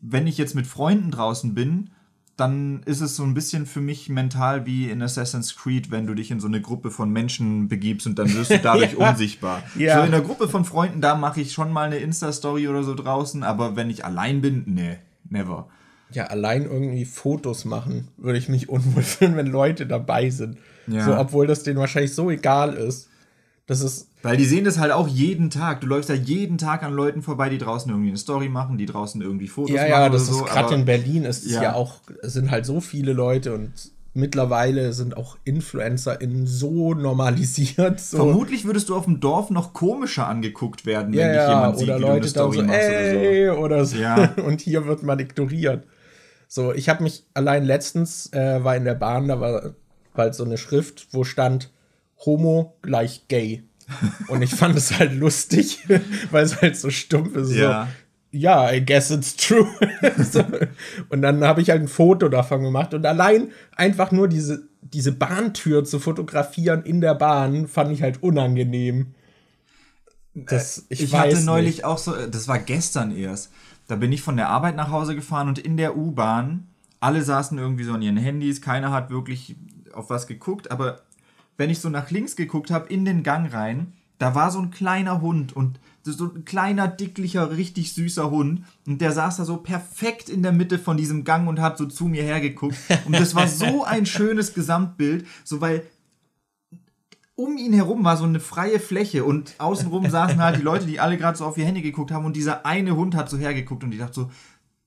Wenn ich jetzt mit Freunden draußen bin, dann ist es so ein bisschen für mich mental wie in Assassin's Creed, wenn du dich in so eine Gruppe von Menschen begibst und dann wirst du [LAUGHS] dadurch Ja. unsichtbar. Ja. So in der Gruppe von Freunden, da mache ich schon mal eine Insta-Story oder so draußen, aber wenn ich allein bin, nee, never. Ja, allein irgendwie Fotos machen, würde ich mich [LAUGHS] unwohl fühlen, wenn Leute dabei sind. Ja. So, obwohl das denen wahrscheinlich so egal ist. Das ist, Weil die sehen das halt auch jeden Tag. Du läufst ja jeden Tag an Leuten vorbei, die draußen irgendwie eine Story machen, die draußen irgendwie Fotos ja, machen. ja, das oder ist so, gerade in Berlin ist es Ja. ja. auch, es sind halt so viele Leute und mittlerweile sind auch InfluencerInnen so normalisiert. So. Vermutlich würdest du auf dem Dorf noch komischer angeguckt werden, ja, wenn dich ja, jemand sieht, oder wie du eine Leute dann Story so, machst ey, oder so. Ja. [LAUGHS] Und hier wird man ignoriert. So, ich habe mich allein letztens, äh, war in der Bahn, da war bald so eine Schrift, wo stand Homo gleich gay. Und ich fand es halt lustig, [LAUGHS] weil es halt so stumpf ist. Ja. So, ja, I guess it's true. [LAUGHS] so. Und dann habe ich halt ein Foto davon gemacht. Und allein einfach nur diese, diese Bahntür zu fotografieren in der Bahn fand ich halt unangenehm. Das, Ich, ich, hatte neulich nicht. auch so, das war gestern erst. Da bin ich von der Arbeit nach Hause gefahren und in der U-Bahn, alle saßen irgendwie so an ihren Handys, keiner hat wirklich auf was geguckt, aber wenn ich so nach links geguckt habe, in den Gang rein, da war so ein kleiner Hund und so ein kleiner, dicklicher, richtig süßer Hund und der saß da so perfekt in der Mitte von diesem Gang und hat so zu mir hergeguckt. Und das war so ein schönes Gesamtbild, so weil um ihn herum war so eine freie Fläche und außenrum [LAUGHS] saßen halt die Leute, die alle gerade so auf ihr Handy geguckt haben und dieser eine Hund hat so hergeguckt und ich dachte so,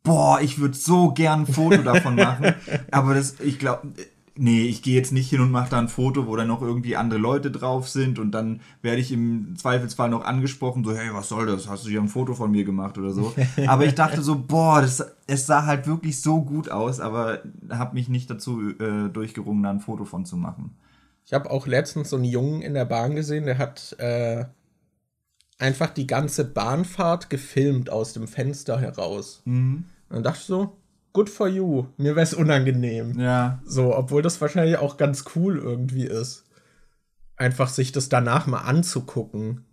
boah, ich würde so gern ein Foto davon machen, aber das, ich glaube, nee, ich gehe jetzt nicht hin und mache da ein Foto, wo dann noch irgendwie andere Leute drauf sind und dann werde ich im Zweifelsfall noch angesprochen, so, hey, was soll das? Hast du hier ein Foto von mir gemacht oder so? aber ich dachte so, boah, das, es sah halt wirklich so gut aus, aber habe mich nicht dazu äh, durchgerungen, da ein Foto von zu machen. Ich habe auch letztens so einen Jungen in der Bahn gesehen, der hat äh, einfach die ganze Bahnfahrt gefilmt aus dem Fenster heraus. Mhm. Und dann dachte ich so, good for you. Mir wäre es unangenehm. Ja. So, obwohl das wahrscheinlich auch ganz cool irgendwie ist. Einfach sich das danach mal anzugucken.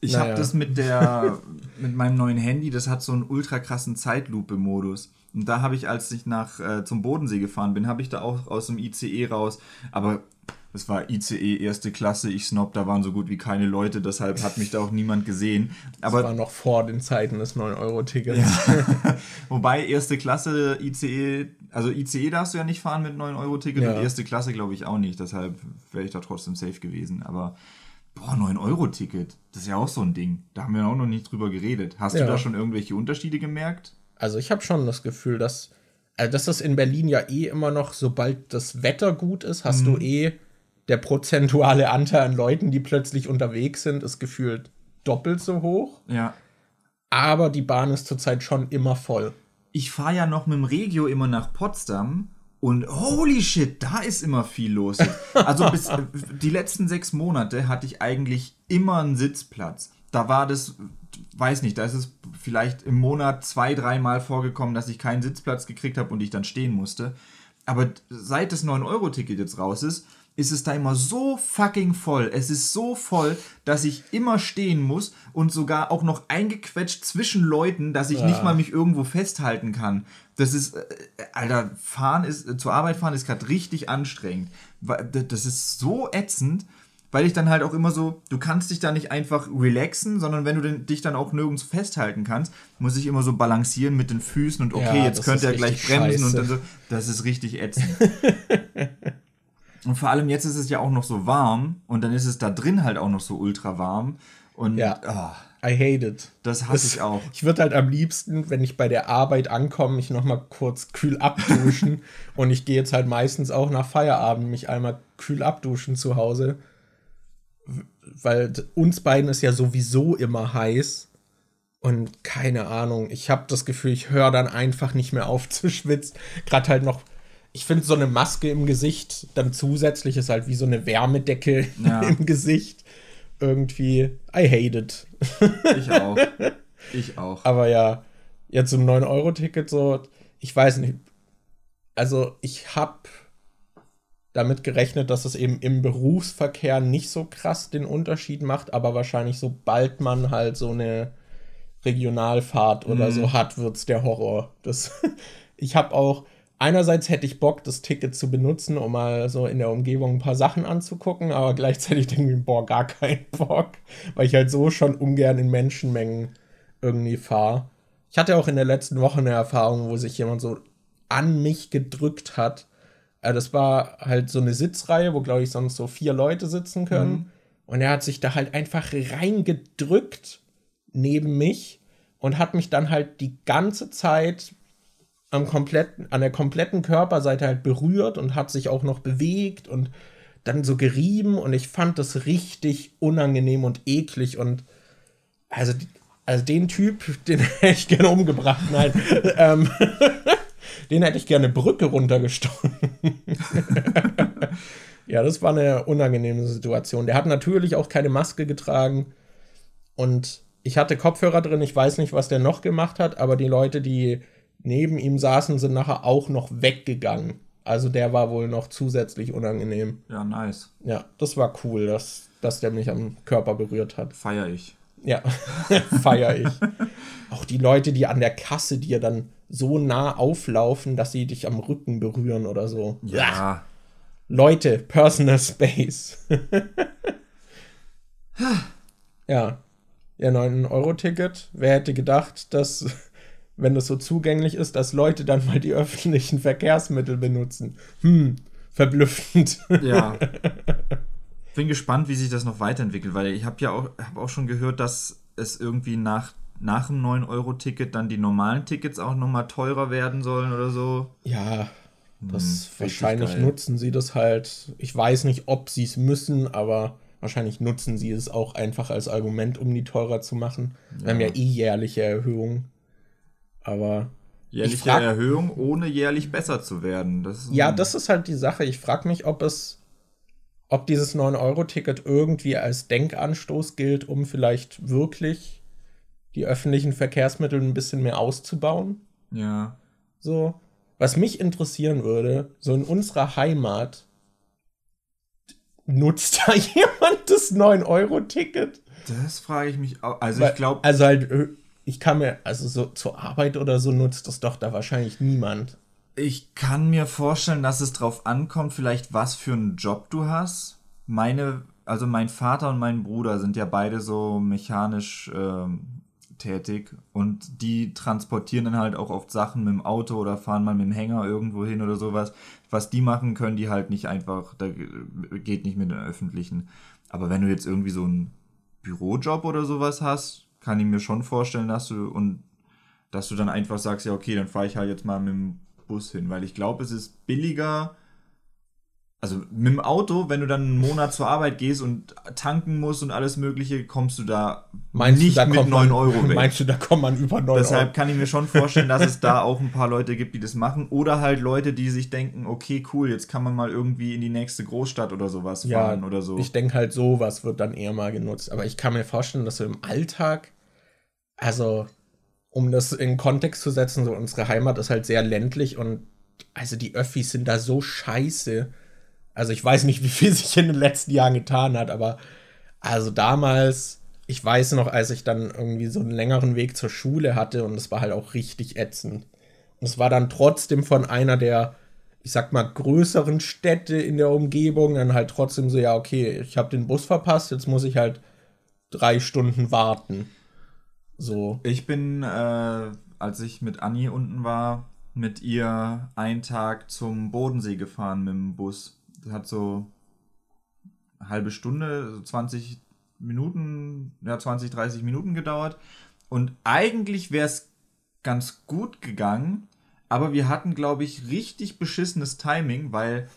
Ich naja. habe das mit der [LAUGHS] mit meinem neuen Handy, das hat so einen ultra krassen Zeitlupe-Modus. Und da habe ich, als ich nach äh, zum Bodensee gefahren bin, habe ich da auch aus dem ICE raus. Aber es war ICE erste Klasse, ich snob, da waren so gut wie keine Leute, deshalb hat mich da auch niemand gesehen. Aber das war noch vor den Zeiten des 9-Euro-Tickets. Ja. [LAUGHS] Wobei erste Klasse ICE, also ICE darfst du ja nicht fahren mit 9-Euro-Ticket ja. und erste Klasse glaube ich auch nicht, deshalb wäre ich da trotzdem safe gewesen. Aber boah, 9-Euro-Ticket, das ist ja auch so ein Ding. Da haben wir auch noch nicht drüber geredet. Hast ja. du da schon irgendwelche Unterschiede gemerkt? Also ich habe schon das Gefühl, dass, also dass das in Berlin ja eh immer noch, sobald das Wetter gut ist, hast mhm. du eh der prozentuale Anteil an Leuten, die plötzlich unterwegs sind, ist gefühlt doppelt so hoch. Ja. Aber die Bahn ist zurzeit schon immer voll. Ich fahre ja noch mit dem Regio immer nach Potsdam und holy shit, da ist immer viel los. Also bis [LAUGHS] die letzten sechs Monate hatte ich eigentlich immer einen Sitzplatz. Da war das, weiß nicht, da ist es vielleicht im Monat zwei, dreimal vorgekommen, dass ich keinen Sitzplatz gekriegt habe und ich dann stehen musste. Aber seit das 9-Euro-Ticket jetzt raus ist, ist es da immer so fucking voll. Es ist so voll, dass ich immer stehen muss und sogar auch noch eingequetscht zwischen Leuten, dass ich ja. nicht mal mich irgendwo festhalten kann. Das ist, äh, Alter, fahren ist, äh, zur Arbeit fahren ist gerade richtig anstrengend. Das ist so ätzend, weil ich dann halt auch immer so, du kannst dich da nicht einfach relaxen, sondern wenn du dich dann auch nirgends festhalten kannst, muss ich immer so balancieren mit den Füßen und okay, ja, jetzt könnte er gleich bremsen scheiße. und dann so, das ist richtig ätzend. [LAUGHS] Und vor allem jetzt ist es ja auch noch so warm und dann ist es da drin halt auch noch so ultra warm. Und ja. Oh, I hate it. Das hasse das, ich auch. Ich würde halt am liebsten, wenn ich bei der Arbeit ankomme, mich nochmal kurz kühl abduschen. [LAUGHS] und ich gehe jetzt halt meistens auch nach Feierabend mich einmal kühl abduschen zu Hause. Weil uns beiden ist ja sowieso immer heiß. Und keine Ahnung, ich habe das Gefühl, ich höre dann einfach nicht mehr auf [LAUGHS] zu schwitzen. Gerade halt noch ich finde so eine Maske im Gesicht dann zusätzlich ist halt wie so eine Wärmedecke [LAUGHS] ja. im Gesicht. Irgendwie, I hate it. Ich auch. Ich auch. Aber ja, jetzt zum 9-Euro-Ticket so, ich weiß nicht. Also, ich habe damit gerechnet, dass es eben im Berufsverkehr nicht so krass den Unterschied macht, aber wahrscheinlich sobald man halt so eine Regionalfahrt oder mhm. so hat, wird es der Horror. Das, [LAUGHS] ich habe auch, einerseits hätte ich Bock, das Ticket zu benutzen, um mal so in der Umgebung ein paar Sachen anzugucken, aber gleichzeitig denke ich, boah, gar keinen [LAUGHS] Bock, weil ich halt so schon ungern in Menschenmengen irgendwie fahre. Ich hatte auch in der letzten Woche eine Erfahrung, wo sich jemand so an mich gedrückt hat. Äh, das war halt so eine Sitzreihe, wo, glaube ich, sonst so vier Leute sitzen können. Mhm. Und er hat sich da halt einfach reingedrückt neben mich und hat mich dann halt die ganze Zeit am kompletten, an der kompletten Körperseite halt berührt und hat sich auch noch bewegt und dann so gerieben und ich fand das richtig unangenehm und eklig und also, also den Typ, [LAUGHS] den hätte ich gerne umgebracht, nein, [LAUGHS] ähm, den hätte ich gerne Brücke runtergestoßen. [LAUGHS] ja, das war eine unangenehme Situation. Der hat natürlich auch keine Maske getragen und ich hatte Kopfhörer drin, ich weiß nicht, was der noch gemacht hat, aber die Leute, die neben ihm saßen, sind nachher auch noch weggegangen. Also der war wohl noch zusätzlich unangenehm. Ja, nice. Ja, das war cool, dass, dass der mich am Körper berührt hat. Feier ich. Ja, [LAUGHS] feier ich. [LAUGHS] auch die Leute, die an der Kasse dir dann so nah auflaufen, dass sie dich am Rücken berühren oder so. Ja. Leute, Personal Space. [LAUGHS] ja. Ja, 9-Euro-Ticket. Wer hätte gedacht, dass wenn das so zugänglich ist, dass Leute dann mal die öffentlichen Verkehrsmittel benutzen. Hm, verblüffend. Ja. [LAUGHS] Bin gespannt, wie sich das noch weiterentwickelt, weil ich habe ja auch, hab auch schon gehört, dass es irgendwie nach, nach dem 9-Euro-Ticket dann die normalen Tickets auch nochmal teurer werden sollen oder so. Ja, Das hm, wahrscheinlich nutzen sie das halt. Ich weiß nicht, ob sie es müssen, aber wahrscheinlich nutzen sie es auch einfach als Argument, um die teurer zu machen. Ja. Wir haben ja eh jährliche Erhöhungen. Aber. Jährliche frag, Erhöhung, ohne jährlich besser zu werden. Das ja, das ist halt die Sache. Ich frage mich, ob es. Ob dieses 9-Euro-Ticket irgendwie als Denkanstoß gilt, um vielleicht wirklich die öffentlichen Verkehrsmittel ein bisschen mehr auszubauen. Ja. So. Was mich interessieren würde, so in unserer Heimat, nutzt da [LAUGHS] jemand das 9-Euro-Ticket? Das frage ich mich auch. Also Weil, ich glaube. Also halt, äh, ich kann mir, also so zur Arbeit oder so nutzt das doch da wahrscheinlich niemand. Ich kann mir vorstellen, dass es drauf ankommt, vielleicht was für einen Job du hast. Meine, also mein Vater und mein Bruder sind ja beide so mechanisch ähm, tätig und die transportieren dann halt auch oft Sachen mit dem Auto oder fahren mal mit dem Hänger irgendwo hin oder sowas. Was die machen, können die halt nicht einfach, da geht nicht mit den öffentlichen. Aber wenn du jetzt irgendwie so einen Bürojob oder sowas hast, kann ich mir schon vorstellen, dass du und dass du dann einfach sagst, ja okay, dann fahre ich halt jetzt mal mit dem Bus hin, weil ich glaube, es ist billiger also mit dem Auto, wenn du dann einen Monat zur Arbeit gehst und tanken musst und alles Mögliche, kommst du da meinst nicht du, da mit 9 Euro [LAUGHS] weg. Meinst du, da kommt man über 9 Euro? Deshalb kann ich mir schon vorstellen, dass es da auch ein paar Leute gibt, die das machen. Oder halt Leute, die sich denken, okay, cool, jetzt kann man mal irgendwie in die nächste Großstadt oder sowas fahren ja, oder so. Ich denke halt, sowas wird dann eher mal genutzt. Aber ich kann mir vorstellen, dass wir im Alltag, also um das in Kontext zu setzen, so unsere Heimat ist halt sehr ländlich und also die Öffis sind da so scheiße also ich weiß nicht, [LAUGHS] wie viel sich in den letzten Jahren getan hat, aber also damals, ich weiß noch, als ich dann irgendwie so einen längeren Weg zur Schule hatte und es war halt auch richtig ätzend. Und es war dann trotzdem von einer der, ich sag mal, größeren Städte in der Umgebung dann halt trotzdem so, ja, okay, ich habe den Bus verpasst, jetzt muss ich halt drei Stunden warten. So. Ich bin, äh, als ich mit Anni unten war, mit ihr einen Tag zum Bodensee gefahren mit dem Bus hat so eine halbe Stunde, so 20 Minuten, ja, 20, 30 Minuten gedauert. Und eigentlich wäre es ganz gut gegangen, aber wir hatten, glaube ich, richtig beschissenes Timing, weil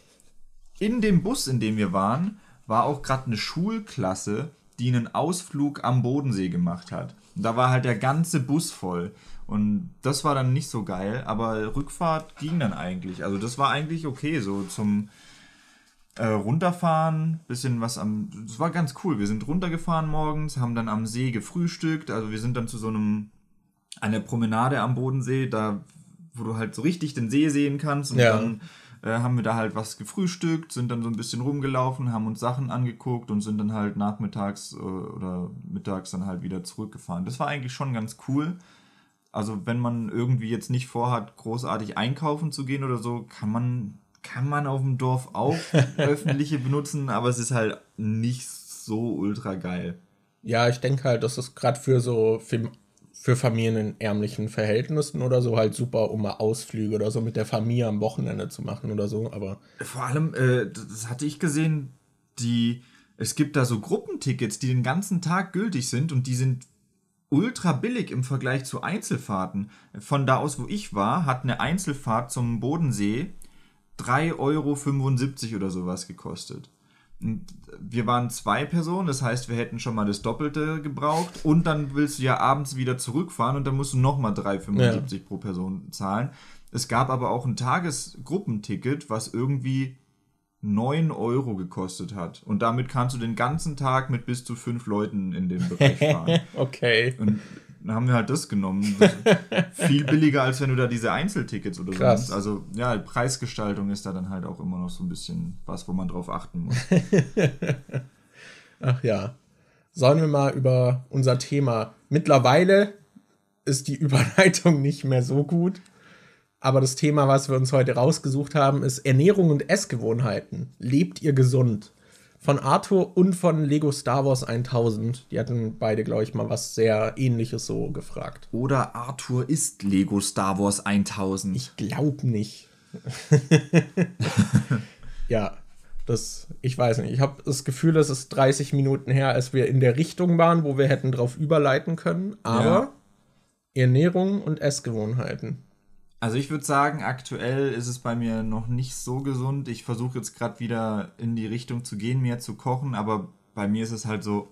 in dem Bus, in dem wir waren, war auch gerade eine Schulklasse, die einen Ausflug am Bodensee gemacht hat. Und da war halt der ganze Bus voll. Und das war dann nicht so geil, aber Rückfahrt ging dann eigentlich. Also das war eigentlich okay, so zum äh, runterfahren, bisschen was am. Das war ganz cool. Wir sind runtergefahren morgens, haben dann am See gefrühstückt. Also wir sind dann zu so einem einer Promenade am Bodensee, da wo du halt so richtig den See sehen kannst. Und ja. dann äh, haben wir da halt was gefrühstückt, sind dann so ein bisschen rumgelaufen, haben uns Sachen angeguckt und sind dann halt nachmittags äh, oder mittags dann halt wieder zurückgefahren. Das war eigentlich schon ganz cool. Also wenn man irgendwie jetzt nicht vorhat, großartig einkaufen zu gehen oder so, kann man kann man auf dem Dorf auch [LAUGHS] öffentliche benutzen, aber es ist halt nicht so ultra geil. Ja, ich denke halt, das ist gerade für so für, für Familien in ärmlichen Verhältnissen oder so halt super, um mal Ausflüge oder so mit der Familie am Wochenende zu machen oder so, aber. Vor allem, äh, das hatte ich gesehen, die. Es gibt da so Gruppentickets, die den ganzen Tag gültig sind und die sind ultra billig im Vergleich zu Einzelfahrten. Von da aus, wo ich war, hat eine Einzelfahrt zum Bodensee 3,75 Euro oder sowas gekostet. Und wir waren zwei Personen, das heißt, wir hätten schon mal das Doppelte gebraucht. Und dann willst du ja abends wieder zurückfahren und dann musst du nochmal 3,75 ja. pro Person zahlen. Es gab aber auch ein Tagesgruppenticket, was irgendwie 9 Euro gekostet hat. Und damit kannst du den ganzen Tag mit bis zu fünf Leuten in dem Bereich [LAUGHS] fahren. okay. Und dann haben wir halt das genommen. [LAUGHS] viel billiger, als wenn du da diese Einzeltickets oder so hast. Also ja, Preisgestaltung ist da dann halt auch immer noch so ein bisschen was, wo man drauf achten muss. [LAUGHS] Ach ja. Sollen wir mal über unser Thema. Mittlerweile ist die [LAUGHS] Überleitung nicht mehr so gut. Aber das Thema, was wir uns heute rausgesucht haben, ist Ernährung und Essgewohnheiten. Lebt ihr gesund? Von Arthur und von Lego Star Wars 1000. Die hatten beide, glaube ich, mal was sehr ähnliches so gefragt. Oder Arthur ist Lego Star Wars 1000. Ich glaube nicht. [LAUGHS] ja, das, ich weiß nicht. Ich habe das Gefühl, es ist 30 Minuten her, als wir in der Richtung waren, wo wir hätten drauf überleiten können. Aber ja. Ernährung und Essgewohnheiten. Also ich würde sagen, aktuell ist es bei mir noch nicht so gesund. Ich versuche jetzt gerade wieder in die Richtung zu gehen, mehr zu kochen, aber bei mir ist es halt so,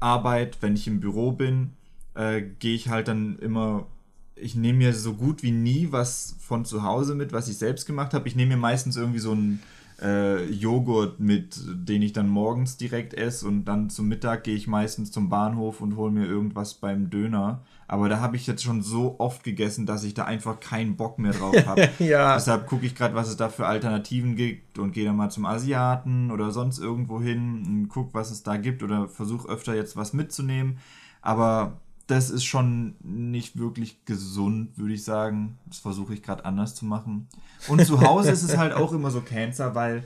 Arbeit, wenn ich im Büro bin, äh, gehe ich halt dann immer, ich nehme mir so gut wie nie was von zu Hause mit, was ich selbst gemacht habe. Ich nehme mir meistens irgendwie so ein äh, Joghurt mit, den ich dann morgens direkt esse und dann zum Mittag gehe ich meistens zum Bahnhof und hole mir irgendwas beim Döner. Aber da habe ich jetzt schon so oft gegessen, dass ich da einfach keinen Bock mehr drauf [LAUGHS] habe. ja. Deshalb gucke ich gerade, was es da für Alternativen gibt und gehe dann mal zum Asiaten oder sonst irgendwo hin und gucke, was es da gibt oder versuche öfter jetzt was mitzunehmen. Aber das ist schon nicht wirklich gesund, würde ich sagen. Das versuche ich gerade anders zu machen. Und zu Hause ist es halt auch immer so Cancer, weil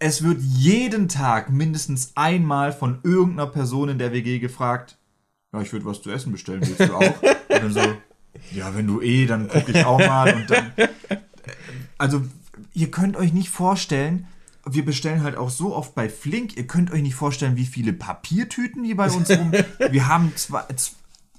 es wird jeden Tag mindestens einmal von irgendeiner Person in der WG gefragt, ja, ich würde was zu essen bestellen, willst du auch? Und dann so, ja, wenn du eh, dann gucke ich auch mal und dann. Also, ihr könnt euch nicht vorstellen, wir bestellen halt auch so oft bei Flink. Ihr könnt euch nicht vorstellen, wie viele Papiertüten hier bei uns rum. [LAUGHS] wir haben zwar,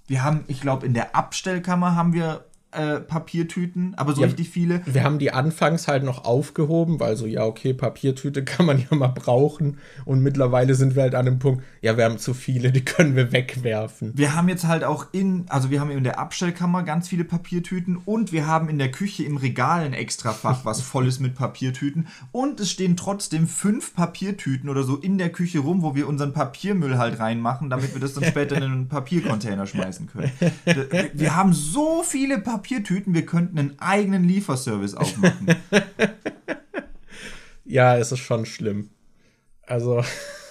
wir haben, ich glaube, in der Abstellkammer haben wir äh, Papiertüten, aber so ja, richtig viele. Wir haben die anfangs halt noch aufgehoben, weil so, ja, okay, Papiertüte [LAUGHS] kann man ja mal brauchen. Und mittlerweile sind wir halt an dem Punkt, ja, wir haben zu viele, die können wir wegwerfen. Wir haben jetzt halt auch in, also wir haben in der Abstellkammer ganz viele Papiertüten und wir haben in der Küche im Regal ein extra Fach, was voll ist mit Papiertüten. Und es stehen trotzdem fünf Papiertüten oder so in der Küche rum, wo wir unseren Papiermüll halt reinmachen, damit wir das dann [LAUGHS] später in einen Papiercontainer schmeißen können. [LAUGHS] Wir haben so viele Papiertüten Papiertüten, wir könnten einen eigenen Lieferservice aufmachen. [LAUGHS] ja, es ist schon schlimm. Also,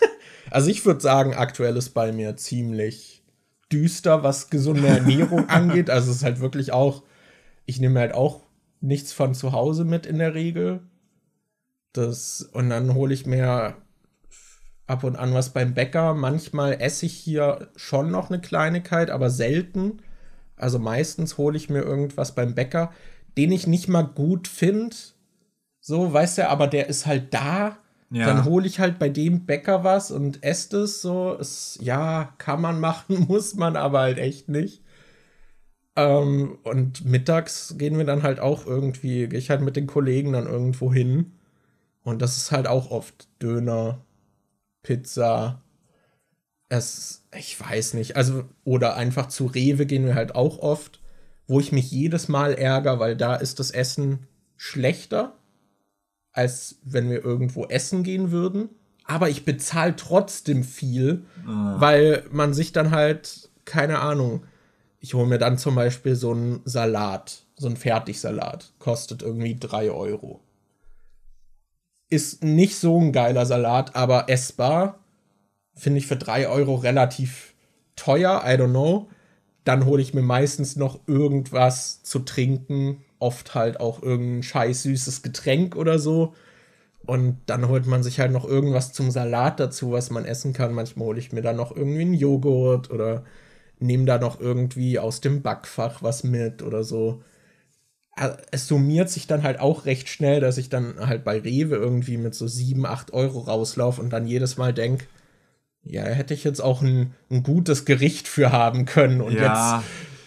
[LAUGHS] also ich würde sagen, aktuell ist bei mir ziemlich düster, was gesunde Ernährung [LAUGHS] angeht. Also es ist halt wirklich auch, ich nehme halt auch nichts von zu Hause mit in der Regel. Das, und dann hole ich mir ab und an was beim Bäcker. Manchmal esse ich hier schon noch eine Kleinigkeit, aber selten. Also meistens hole ich mir irgendwas beim Bäcker, den ich nicht mal gut finde. So, weißt du, aber der ist halt da. Ja. Dann hole ich halt bei dem Bäcker was und esse es so. Es, ja, kann man machen, [LAUGHS] muss man aber halt echt nicht. Ähm, und mittags gehen wir dann halt auch irgendwie, gehe ich halt mit den Kollegen dann irgendwo hin. Und das ist halt auch oft Döner, Pizza, es, ich weiß nicht, also, oder einfach zu Rewe gehen wir halt auch oft, wo ich mich jedes Mal ärgere, weil da ist das Essen schlechter, als wenn wir irgendwo essen gehen würden. Aber ich bezahle trotzdem viel, ah. weil man sich dann halt, keine Ahnung, ich hole mir dann zum Beispiel so einen Salat, so einen Fertigsalat, kostet irgendwie 3 Euro. Ist nicht so ein geiler Salat, aber essbar finde ich für 3 Euro relativ teuer, I don't know. Dann hole ich mir meistens noch irgendwas zu trinken, oft halt auch irgendein scheiß süßes Getränk oder so. Und dann holt man sich halt noch irgendwas zum Salat dazu, was man essen kann. Manchmal hole ich mir dann noch irgendwie einen Joghurt oder nehme da noch irgendwie aus dem Backfach was mit oder so. Es summiert sich dann halt auch recht schnell, dass ich dann halt bei Rewe irgendwie mit so 7, 8 Euro rauslaufe und dann jedes Mal denke, ja, hätte ich jetzt auch ein, ein gutes Gericht für haben können. Und ja.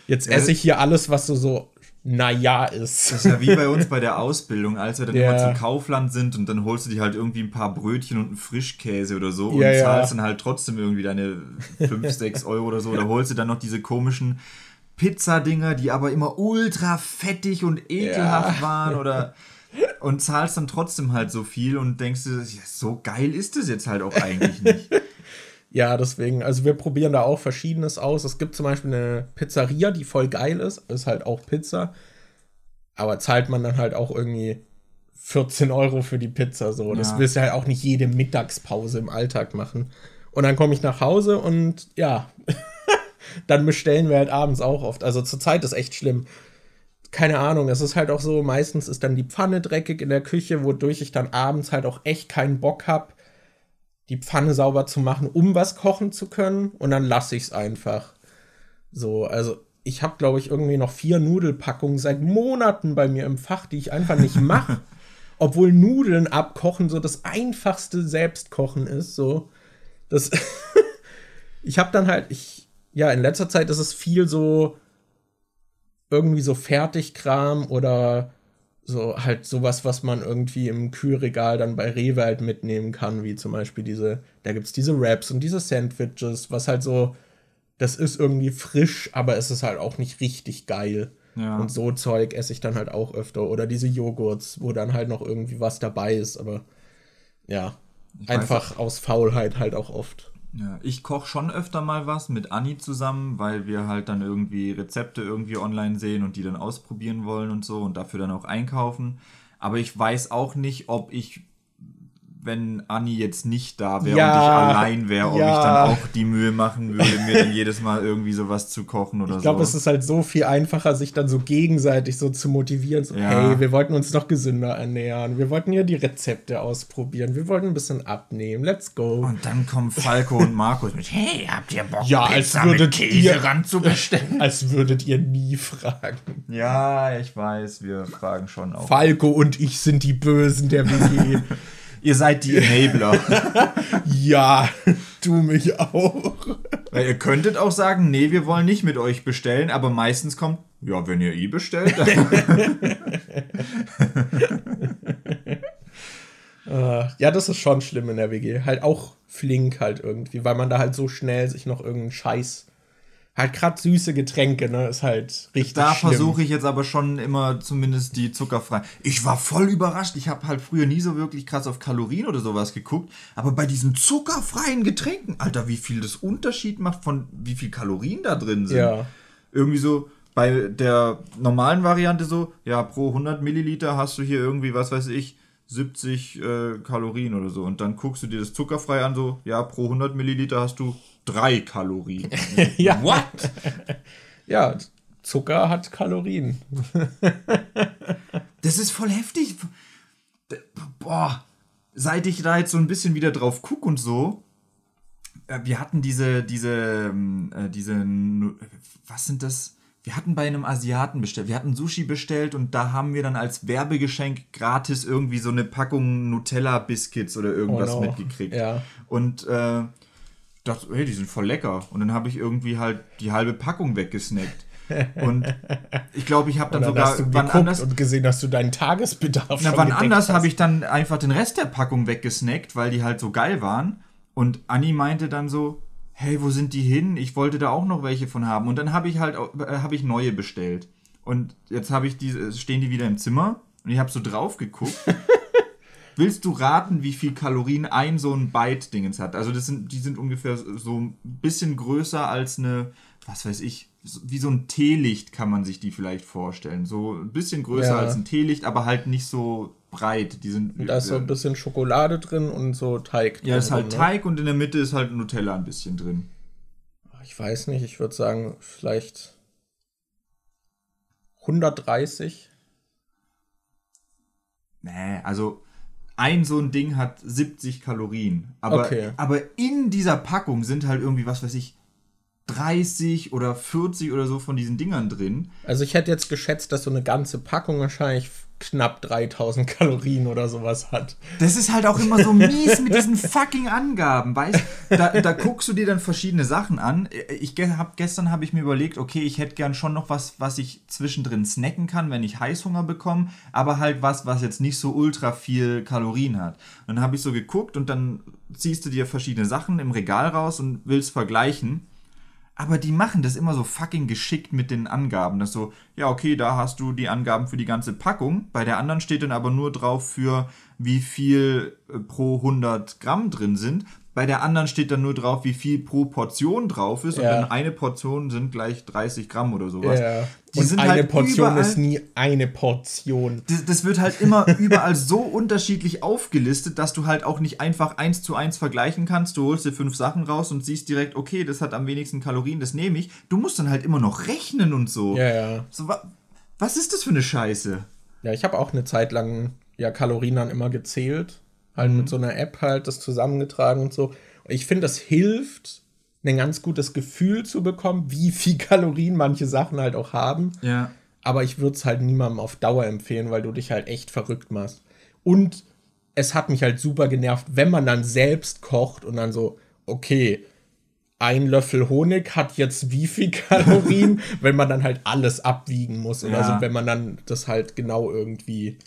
jetzt, jetzt esse ich hier alles, was so, so naja ist. Das ist ja wie bei [LAUGHS] uns bei der Ausbildung, als wir dann ja. immer zum Kaufland sind und dann holst du dir halt irgendwie ein paar Brötchen und einen Frischkäse oder so und ja, zahlst dann halt trotzdem irgendwie deine 5, 6 [LAUGHS] Euro oder so. Oder holst du dann noch diese komischen Pizzadinger, die aber immer ultra fettig und ekelhaft waren oder [LAUGHS] und zahlst dann trotzdem halt so viel und denkst du, so geil ist es jetzt halt auch eigentlich nicht. Ja, deswegen, also wir probieren da auch Verschiedenes aus. Es gibt zum Beispiel eine Pizzeria, die voll geil ist, ist halt auch Pizza. Aber zahlt man dann halt auch irgendwie 14 Euro für die Pizza so. Ja. Das willst du halt auch nicht jede Mittagspause im Alltag machen. Und dann komme ich nach Hause und ja, [LAUGHS] dann bestellen wir halt abends auch oft. Also zur Zeit ist echt schlimm. Keine Ahnung, es ist halt auch so, meistens ist dann die Pfanne dreckig in der Küche, wodurch ich dann abends halt auch echt keinen Bock habe, die Pfanne sauber zu machen, um was kochen zu können. Und dann lasse ich es einfach. So, also ich habe, glaube ich, irgendwie noch vier Nudelpackungen seit Monaten bei mir im Fach, die ich einfach nicht mache. [LAUGHS] Obwohl Nudeln abkochen so das einfachste Selbstkochen ist. So, das. [LAUGHS] ich habe dann halt, ich, ja, in letzter Zeit ist es viel so irgendwie so Fertigkram oder so halt sowas, was man irgendwie im Kühlregal dann bei Rewe halt mitnehmen kann, wie zum Beispiel diese, da gibt es diese Wraps und diese Sandwiches, was halt so, das ist irgendwie frisch, aber es ist halt auch nicht richtig geil. Ja. Und so Zeug esse ich dann halt auch öfter. Oder diese Joghurts, wo dann halt noch irgendwie was dabei ist, aber ja, ich einfach aus Faulheit halt auch oft. Ja, ich koche schon öfter mal was mit Anni zusammen, weil wir halt dann irgendwie Rezepte irgendwie online sehen und die dann ausprobieren wollen und so und dafür dann auch einkaufen. Aber ich weiß auch nicht, ob ich wenn Anni jetzt nicht da wäre ja, und ich allein wäre, ob ja. ich dann auch die Mühe machen würde, mir dann jedes Mal irgendwie sowas zu kochen oder ich glaub, so. Ich glaube, es ist halt so viel einfacher, sich dann so gegenseitig so zu motivieren. So, ja. hey, wir wollten uns noch gesünder ernähren. Wir wollten ja die Rezepte ausprobieren. Wir wollten ein bisschen abnehmen. Let's go. Und dann kommen Falco und Markus mit, hey, habt ihr Bock, ja, Pizza als würdet mit Käse ihr, ranzubestellen? [LAUGHS] Als würdet ihr nie fragen. Ja, ich weiß, wir fragen schon auch. Falco und ich sind die Bösen der WG. [LAUGHS] Ihr seid die Enabler. [LAUGHS] ja, du mich auch. Weil ihr könntet auch sagen, nee, wir wollen nicht mit euch bestellen, aber meistens kommt, ja, wenn ihr eh bestellt. uh, [LAUGHS] ja, das ist schon schlimm in der WG. Halt auch flink halt irgendwie, weil man da halt so schnell sich noch irgendeinen Scheiß Halt gerade süße Getränke, ne, ist halt richtig. Da versuche ich jetzt aber schon immer zumindest die zuckerfrei. Ich war voll überrascht. Ich habe halt früher nie so wirklich krass auf Kalorien oder sowas geguckt. Aber bei diesen zuckerfreien Getränken, Alter, wie viel das Unterschied macht von wie viel Kalorien da drin sind. Ja. Irgendwie so bei der normalen Variante so, ja, pro 100 Milliliter hast du hier irgendwie, was weiß ich, 70 äh, Kalorien oder so. Und dann guckst du dir das zuckerfrei an, so, ja, pro 100 Milliliter hast du drei Kalorien. [LAUGHS] ja. What? [LAUGHS] ja, Zucker hat Kalorien. [LAUGHS] das ist voll heftig. Boah, seit ich da jetzt so ein bisschen wieder drauf gucke und so, äh, wir hatten diese, diese, ähm, äh, diese, was sind das? Wir hatten bei einem Asiaten bestellt. Wir hatten Sushi bestellt und da haben wir dann als Werbegeschenk gratis irgendwie so eine Packung Nutella-Biscuits oder irgendwas oh no. mitgekriegt. Ja. Und äh, dachte, hey, die sind voll lecker. Und dann habe ich irgendwie halt die halbe Packung weggesnackt. Und ich glaube, ich habe dann, dann sogar hast du wann anders und gesehen, dass du deinen Tagesbedarf na, wann anders habe ich dann einfach den Rest der Packung weggesnackt, weil die halt so geil waren. Und Anni meinte dann so, hey, wo sind die hin? Ich wollte da auch noch welche von haben. Und dann habe ich halt äh, habe ich neue bestellt. Und jetzt habe ich die stehen die wieder im Zimmer und ich habe so drauf geguckt [LAUGHS] Willst du raten, wie viel Kalorien ein so ein Byte-Dingens hat? Also das sind, die sind ungefähr so ein bisschen größer als eine, was weiß ich, wie so ein Teelicht kann man sich die vielleicht vorstellen. So ein bisschen größer ja. als ein Teelicht, aber halt nicht so breit. Die sind, und da ist so ein bisschen Schokolade drin und so Teig. Ja, ist halt ne? Teig und in der Mitte ist halt Nutella ein bisschen drin. Ich weiß nicht, ich würde sagen, vielleicht 130. Nee, also ein so ein Ding hat 70 Kalorien. Aber, okay. aber in dieser Packung sind halt irgendwie, was weiß ich, 30 oder 40 oder so von diesen Dingern drin. Also ich hätte jetzt geschätzt, dass so eine ganze Packung wahrscheinlich knapp 3000 Kalorien oder sowas hat. Das ist halt auch immer so mies mit diesen fucking Angaben, weißt da, da guckst du dir dann verschiedene Sachen an. Ich hab, gestern habe ich mir überlegt, okay, ich hätte gern schon noch was, was ich zwischendrin snacken kann, wenn ich Heißhunger bekomme, aber halt was, was jetzt nicht so ultra viel Kalorien hat. Dann habe ich so geguckt und dann ziehst du dir verschiedene Sachen im Regal raus und willst vergleichen. Aber die machen das immer so fucking geschickt mit den Angaben. Das so, ja, okay, da hast du die Angaben für die ganze Packung. Bei der anderen steht dann aber nur drauf für wie viel äh, pro 100 Gramm drin sind. Bei der anderen steht dann nur drauf, wie viel pro Portion drauf ist. Ja. Und dann eine Portion sind gleich 30 Gramm oder sowas. Ja. Die und eine halt Portion überall, ist nie eine Portion. Das, das, wird halt immer [LAUGHS] überall so unterschiedlich aufgelistet, dass du halt auch nicht einfach eins zu eins vergleichen kannst. Du holst dir fünf Sachen raus und siehst direkt, okay, das hat am wenigsten Kalorien, das nehme ich. Du musst dann halt immer noch rechnen und so. Ja, ja. So, wa was ist das für eine Scheiße? Ja, ich habe auch eine Zeit lang ja Kalorien dann immer gezählt halt mhm. mit so einer App halt das zusammengetragen und so. ich finde, das hilft, ein ganz gutes Gefühl zu bekommen, wie viel [LAUGHS] Kalorien manche Sachen halt auch haben. Ja. Aber ich würde es halt niemandem auf Dauer empfehlen, weil du dich halt echt verrückt machst. Und es hat mich halt super genervt, wenn man dann selbst kocht und dann so, okay, ein Löffel Honig hat jetzt wie viel [LAUGHS] Kalorien, wenn man dann halt alles abwiegen muss oder Ja. so, wenn man dann das halt genau irgendwie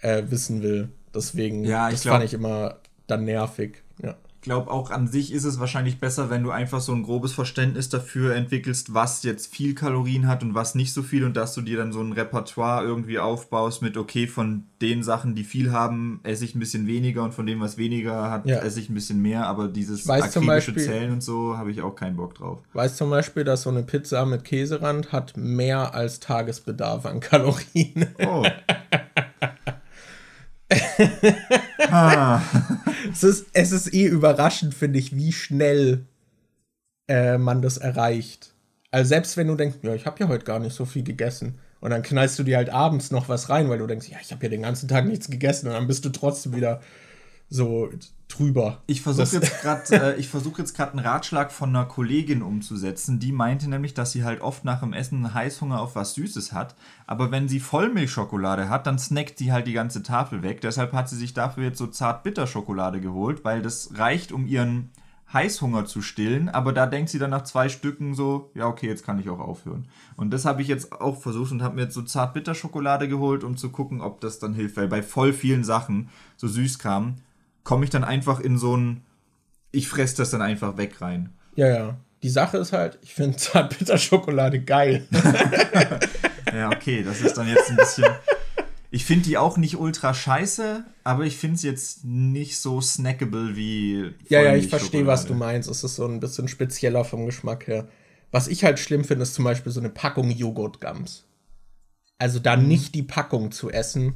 äh, wissen will. Deswegen, Ja, ich das glaub- fand ich immer dann nervig. Ja. Ich glaube, auch an sich ist es wahrscheinlich besser, wenn du einfach so ein grobes Verständnis dafür entwickelst, was jetzt viel Kalorien hat und was nicht so viel und dass du dir dann so ein Repertoire irgendwie aufbaust mit, okay, von den Sachen, die viel haben, esse ich ein bisschen weniger und von dem, was weniger hat, Ja. esse ich ein bisschen mehr, aber dieses akribische Beispiel- Zählen und so habe ich auch keinen Bock drauf. Weiß zum Beispiel, dass so eine Pizza mit Käserand hat mehr als Tagesbedarf an Kalorien. Oh. [LAUGHS] ah. [LAUGHS] es, ist, es ist eh überraschend, finde ich, wie schnell äh, man das erreicht. Also selbst wenn du denkst, ja, ich habe ja heute gar nicht so viel gegessen. Und dann knallst du dir halt abends noch was rein, weil du denkst, ja, ich habe ja den ganzen Tag nichts gegessen. Und dann bist du trotzdem wieder so drüber. Ich versuche jetzt gerade, äh, ich versuche jetzt gerade einen Ratschlag von einer Kollegin umzusetzen. Die meinte nämlich, dass sie halt oft nach dem Essen Heißhunger auf was Süßes hat. Aber wenn sie Vollmilchschokolade hat, dann snackt sie halt die ganze Tafel weg. Deshalb hat sie sich dafür jetzt so Zart-Bitter-Schokolade geholt, weil das reicht, um ihren Heißhunger zu stillen. Aber da denkt sie dann nach zwei Stücken so, ja okay, jetzt kann ich auch aufhören. Und das habe ich jetzt auch versucht und habe mir jetzt so Zart-Bitter-Schokolade geholt, um zu gucken, ob das dann hilft. Weil bei voll vielen Sachen, so Süßkram, komme ich dann einfach in so ein, ich fresse das dann einfach weg rein. Ja, ja. Die Sache ist halt, ich finde [LAUGHS] Zartbitterschokolade geil. [LAUGHS] Ja, okay, das ist dann jetzt ein bisschen. Ich finde die auch nicht ultra scheiße, aber ich finde es jetzt nicht so snackable wie. Ja, ja, ich verstehe, was du meinst. Es ist so ein bisschen spezieller vom Geschmack her. Was ich halt schlimm finde, ist zum Beispiel so eine Packung Joghurtgums. Also da Mhm. nicht die Packung zu essen,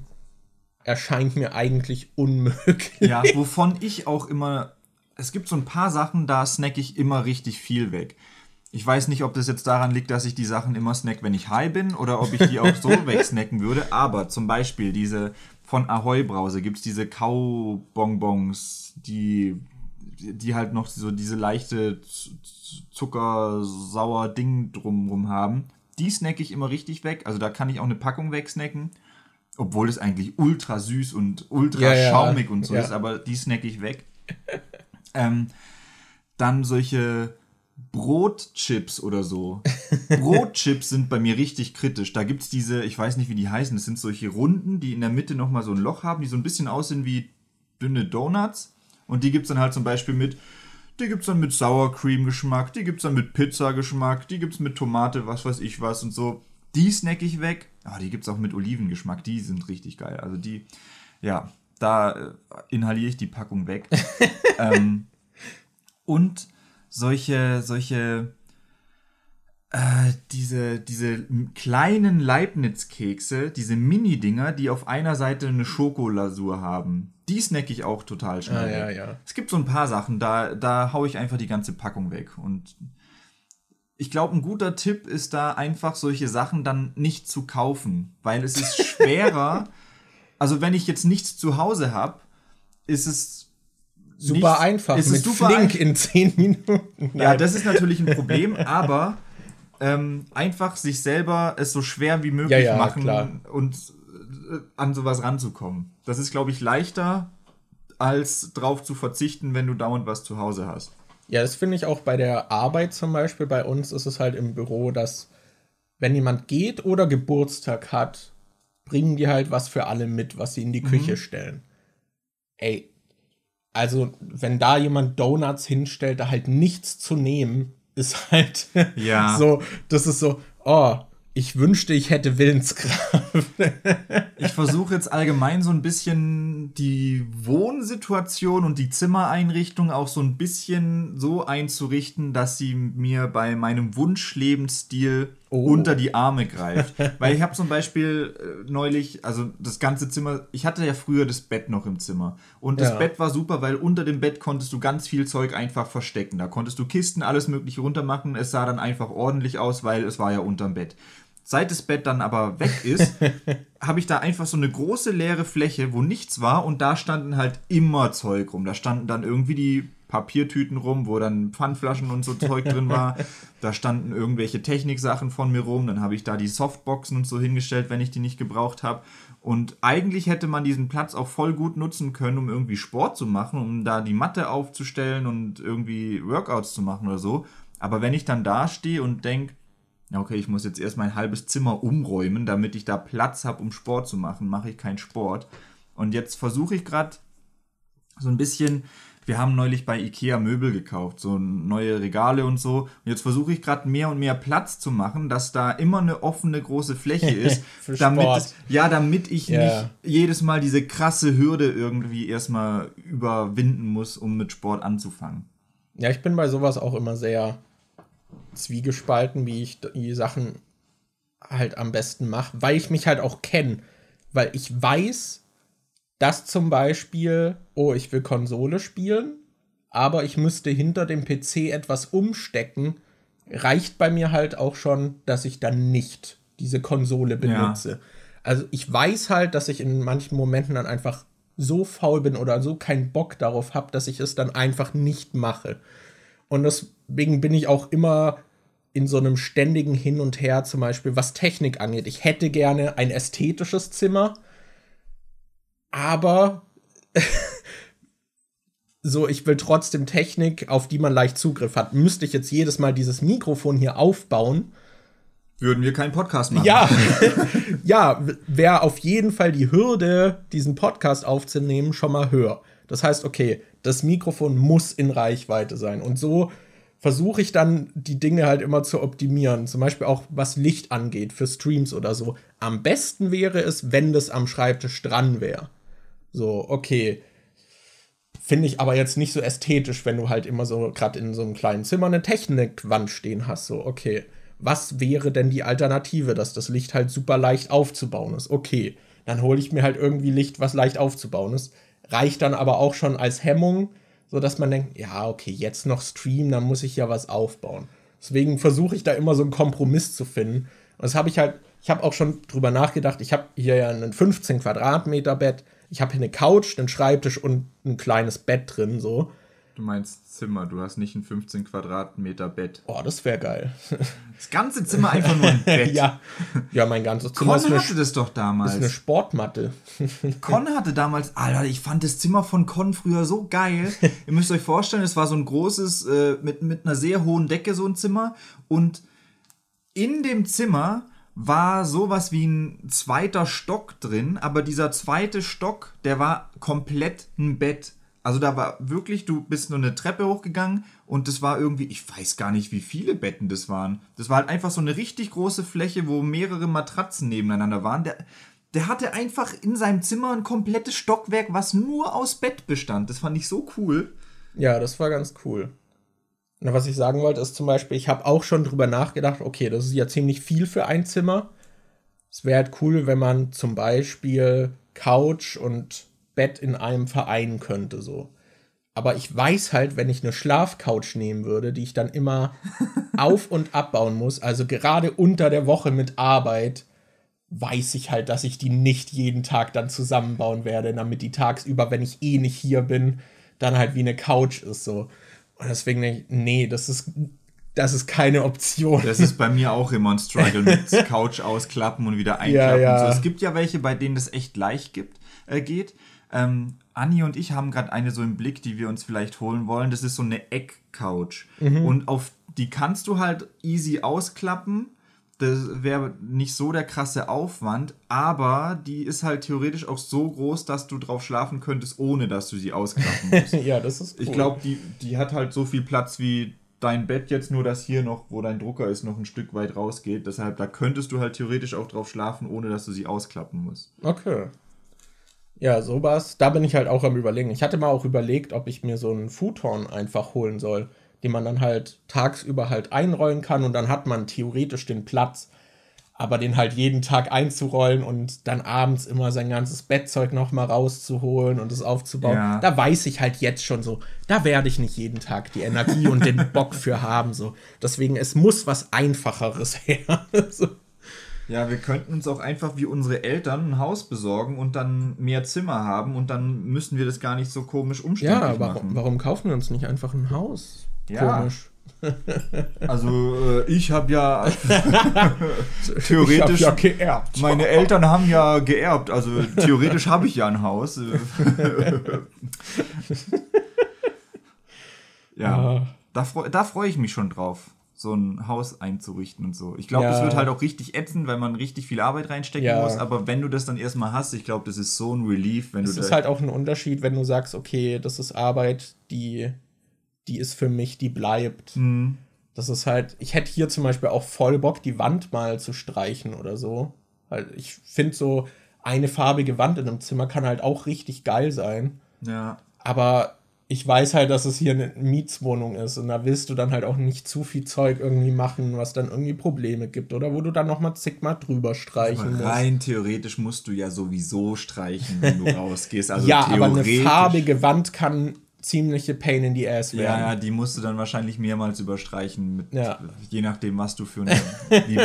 erscheint mir eigentlich unmöglich. Ja, wovon ich auch immer. Es gibt so ein paar Sachen, da snack ich immer richtig viel weg. Ich weiß nicht, ob das jetzt daran liegt, dass ich die Sachen immer snack, wenn ich high bin, oder ob ich die auch so [LAUGHS] wegsnacken würde. Aber zum Beispiel diese von Ahoy Brause gibt es diese Kaubonbons, die, die halt noch so diese leichte zuckersauer Ding drumrum haben. Die snack ich immer richtig weg. Also da kann ich auch eine Packung wegsnacken. Obwohl es eigentlich ultra süß und ultra Ja, ja, schaumig und so ja. ist, aber die snack ich weg. [LAUGHS] ähm, dann solche Brotchips oder so. [LAUGHS] Brotchips sind bei mir richtig kritisch. Da gibt es diese, ich weiß nicht, wie die heißen, das sind solche Runden, die in der Mitte nochmal so ein Loch haben, die so ein bisschen aussehen wie dünne Donuts. Und die gibt es dann halt zum Beispiel mit, die gibt es dann mit Sour Cream Geschmack, die gibt es dann mit Pizza Geschmack, die gibt es mit Tomate, was weiß ich was und so. Die snack ich weg. Aber die gibt es auch mit Olivengeschmack, die sind richtig geil. Also die, ja, da äh, inhaliere ich die Packung weg. [LAUGHS] ähm, und solche, solche, äh, diese, diese kleinen Leibniz-Kekse, diese Mini-Dinger, die auf einer Seite eine Schokolasur haben, die snack ich auch total schnell. Ah, ja, ja. Es gibt so ein paar Sachen, da, da hau ich einfach die ganze Packung weg. Und ich glaube, ein guter Tipp ist da einfach solche Sachen dann nicht zu kaufen, weil es ist schwerer. [LAUGHS] also wenn ich jetzt nichts zu Hause habe, ist es Super nicht- einfach. Ist es mit super Flink ein- in 10 Minuten. ja, Nein. das ist natürlich ein Problem, aber ähm, einfach sich selber es so schwer wie möglich Ja, ja, machen klar. und äh, an sowas ranzukommen. Das ist, glaube ich, leichter, als drauf zu verzichten, wenn du dauernd was zu Hause hast. Ja, das finde ich auch bei der Arbeit zum Beispiel. Bei uns ist es halt im Büro, dass wenn jemand geht oder Geburtstag hat, bringen die halt was für alle mit, was sie in die Mhm. Küche stellen. Ey, also wenn da jemand Donuts hinstellt, da halt nichts zu nehmen, ist halt Ja. [LAUGHS] so, das ist so, oh, ich wünschte, ich hätte Willenskraft. [LAUGHS] Ich versuche jetzt allgemein so ein bisschen die Wohnsituation und die Zimmereinrichtung auch so ein bisschen so einzurichten, dass sie mir bei meinem Wunschlebensstil Oh. unter die Arme greift. [LAUGHS] Weil ich habe zum Beispiel äh, neulich, also das ganze Zimmer, ich hatte ja früher das Bett noch im Zimmer. Und das Ja. Bett war super, weil unter dem Bett konntest du ganz viel Zeug einfach verstecken. Da konntest du Kisten, alles mögliche runtermachen. Es sah dann einfach ordentlich aus, weil es war ja unterm Bett. Seit das Bett dann aber weg ist, [LAUGHS] habe ich da einfach so eine große leere Fläche, wo nichts war und da standen halt immer Zeug rum. Da standen dann irgendwie die Papiertüten rum, wo dann Pfandflaschen und so Zeug drin war. [LAUGHS] Da standen irgendwelche Techniksachen von mir rum. Dann habe ich da die Softboxen und so hingestellt, wenn ich die nicht gebraucht habe. Und eigentlich hätte man diesen Platz auch voll gut nutzen können, um irgendwie Sport zu machen, um da die Matte aufzustellen und irgendwie Workouts zu machen oder so. Aber wenn ich dann da stehe und denke, okay, ich muss jetzt erst mein halbes Zimmer umräumen, damit ich da Platz habe, um Sport zu machen, mache ich keinen Sport. Und jetzt versuche ich gerade so ein bisschen, wir haben neulich bei Ikea Möbel gekauft, so neue Regale und so. Und jetzt versuche ich gerade mehr und mehr Platz zu machen, dass da immer eine offene große Fläche [LAUGHS] ist, damit es, ja, damit ich yeah. nicht jedes Mal diese krasse Hürde irgendwie erstmal überwinden muss, um mit Sport anzufangen. Ja, ich bin bei sowas auch immer sehr zwiegespalten, wie ich die Sachen halt am besten mache, weil ich mich halt auch kenne. Weil ich weiß, dass zum Beispiel, oh, ich will Konsole spielen, aber ich müsste hinter dem PC etwas umstecken, reicht bei mir halt auch schon, dass ich dann nicht diese Konsole benutze. Ja. Also ich weiß halt, dass ich in manchen Momenten dann einfach so faul bin oder so keinen Bock darauf habe, dass ich es dann einfach nicht mache. Und deswegen bin ich auch immer in so einem ständigen Hin und Her, zum Beispiel was Technik angeht. Ich hätte gerne ein ästhetisches Zimmer, aber [LAUGHS] so, ich will trotzdem Technik, auf die man leicht Zugriff hat. Müsste ich jetzt jedes Mal dieses Mikrofon hier aufbauen, würden wir keinen Podcast machen. Ja, [LAUGHS] ja, wäre auf jeden Fall die Hürde, diesen Podcast aufzunehmen, schon mal höher. Das heißt, okay, das Mikrofon muss in Reichweite sein. Und so versuche ich dann die Dinge halt immer zu optimieren. Zum Beispiel auch was Licht angeht für Streams oder so. Am besten wäre es, wenn das am Schreibtisch dran wäre. So, okay. Finde ich aber jetzt nicht so ästhetisch, wenn du halt immer so gerade in so einem kleinen Zimmer eine Technikwand stehen hast. So, okay. Was wäre denn die Alternative, dass das Licht halt super leicht aufzubauen ist? Okay, dann hole ich mir halt irgendwie Licht, was leicht aufzubauen ist reicht dann aber auch schon als Hemmung, so dass man denkt, ja, okay, jetzt noch streamen, dann muss ich ja was aufbauen. Deswegen versuche ich da immer so einen Kompromiss zu finden. Und das habe ich halt, ich habe auch schon drüber nachgedacht, ich habe hier ja ein 15 Quadratmeter Bett, ich habe hier eine Couch, einen Schreibtisch und ein kleines Bett drin, so. Du meinst Zimmer, du hast nicht ein 15 Quadratmeter Bett. Oh, das wäre geil. [LAUGHS] Das ganze Zimmer einfach nur ein [LAUGHS] Bett. ja. ja, mein ganzes Zimmer. Con hatte das doch damals. Das ist eine Sportmatte. [LAUGHS] Con hatte damals, Alter, ich fand das Zimmer von Con früher so geil. Ihr müsst euch vorstellen, es war so ein großes, äh, mit, mit einer sehr hohen Decke so ein Zimmer. Und in dem Zimmer war sowas wie ein zweiter Stock drin, aber dieser zweite Stock, der war komplett ein Bett. Also da war wirklich, du bist nur eine Treppe hochgegangen und das war irgendwie, ich weiß gar nicht, wie viele Betten das waren. Das war halt einfach so eine richtig große Fläche, wo mehrere Matratzen nebeneinander waren. Der, der hatte einfach in seinem Zimmer ein komplettes Stockwerk, was nur aus Bett bestand. Das fand ich so cool. Ja, das war ganz cool. Na, was ich sagen wollte, ist zum Beispiel, ich habe auch schon drüber nachgedacht, okay, das ist ja ziemlich viel für ein Zimmer. Es wäre halt cool, wenn man zum Beispiel Couch und Bett in einem vereinen könnte, so. Aber ich weiß halt, wenn ich eine Schlafcouch nehmen würde, die ich dann immer [LAUGHS] auf- und abbauen muss, also gerade unter der Woche mit Arbeit, weiß ich halt, dass ich die nicht jeden Tag dann zusammenbauen werde, damit die tagsüber, wenn ich eh nicht hier bin, dann halt wie eine Couch ist, so. Und deswegen denke ich, nee, das ist, das ist keine Option. Das ist bei mir auch immer ein Struggle mit [LAUGHS] Couch ausklappen und wieder einklappen. Ja, ja. So. Es gibt ja welche, bei denen das echt leicht gibt, äh, geht. Ähm, Anni und ich haben gerade eine so im Blick, die wir uns vielleicht holen wollen. Das ist so eine Eckcouch. Mhm. Und auf die kannst du halt easy ausklappen. Das wäre nicht so der krasse Aufwand, aber die ist halt theoretisch auch so groß, dass du drauf schlafen könntest, ohne dass du sie ausklappen musst. [LAUGHS] ja, das ist cool. Ich glaube, die, die hat halt so viel Platz wie dein Bett jetzt, nur dass hier noch, wo dein Drucker ist, noch ein Stück weit rausgeht. Deshalb, da könntest du halt theoretisch auch drauf schlafen, ohne dass du sie ausklappen musst. Okay. Ja, sowas. Da bin ich halt auch am Überlegen. Ich hatte mal auch überlegt, ob ich mir so einen Futon einfach holen soll, den man dann halt tagsüber halt einrollen kann und dann hat man theoretisch den Platz. Aber den halt jeden Tag einzurollen und dann abends immer sein ganzes Bettzeug nochmal rauszuholen und es aufzubauen, ja. da weiß ich halt jetzt schon so, da werde ich nicht jeden Tag die Energie und den Bock für haben. So. Deswegen, es muss was Einfacheres [LAUGHS] her. so. Ja, wir könnten uns auch einfach wie unsere Eltern ein Haus besorgen und dann mehr Zimmer haben und dann müssen wir das gar nicht so komisch umständlich Ja, warum, machen. warum kaufen wir uns nicht einfach ein Haus? Ja. Komisch. [LAUGHS] Also äh, ich habe ja [LAUGHS] Theoretisch hab ja geerbt. Meine Eltern haben ja geerbt, also theoretisch habe ich ja ein Haus. [LAUGHS] ja, Ah. da, da freue ich mich schon drauf, so ein Haus einzurichten und so. Ich glaube, Ja. das wird halt auch richtig ätzend, weil man richtig viel Arbeit reinstecken Ja. muss. Aber wenn du das dann erstmal hast, ich glaube, das ist so ein Relief, wenn Es du ist da- halt auch ein Unterschied, wenn du sagst, okay, das ist Arbeit, die, die ist für mich, die bleibt. Hm. Das ist halt, ich hätte hier zum Beispiel auch voll Bock, die Wand mal zu streichen oder so. Halt, ich finde so eine farbige Wand in einem Zimmer kann halt auch richtig geil sein. ja. Aber ich weiß halt, dass es hier eine Mietswohnung ist und da willst du dann halt auch nicht zu viel Zeug irgendwie machen, was dann irgendwie Probleme gibt oder wo du dann nochmal zigmal drüber streichen musst. Rein theoretisch musst du ja sowieso streichen, wenn du [LAUGHS] rausgehst. Also ja, aber eine farbige Wand kann ziemliche Pain in the Ass Ja, werden. ja, die musst du dann wahrscheinlich mehrmals überstreichen, mit, Ja. je nachdem, was du für eine, [LAUGHS] wie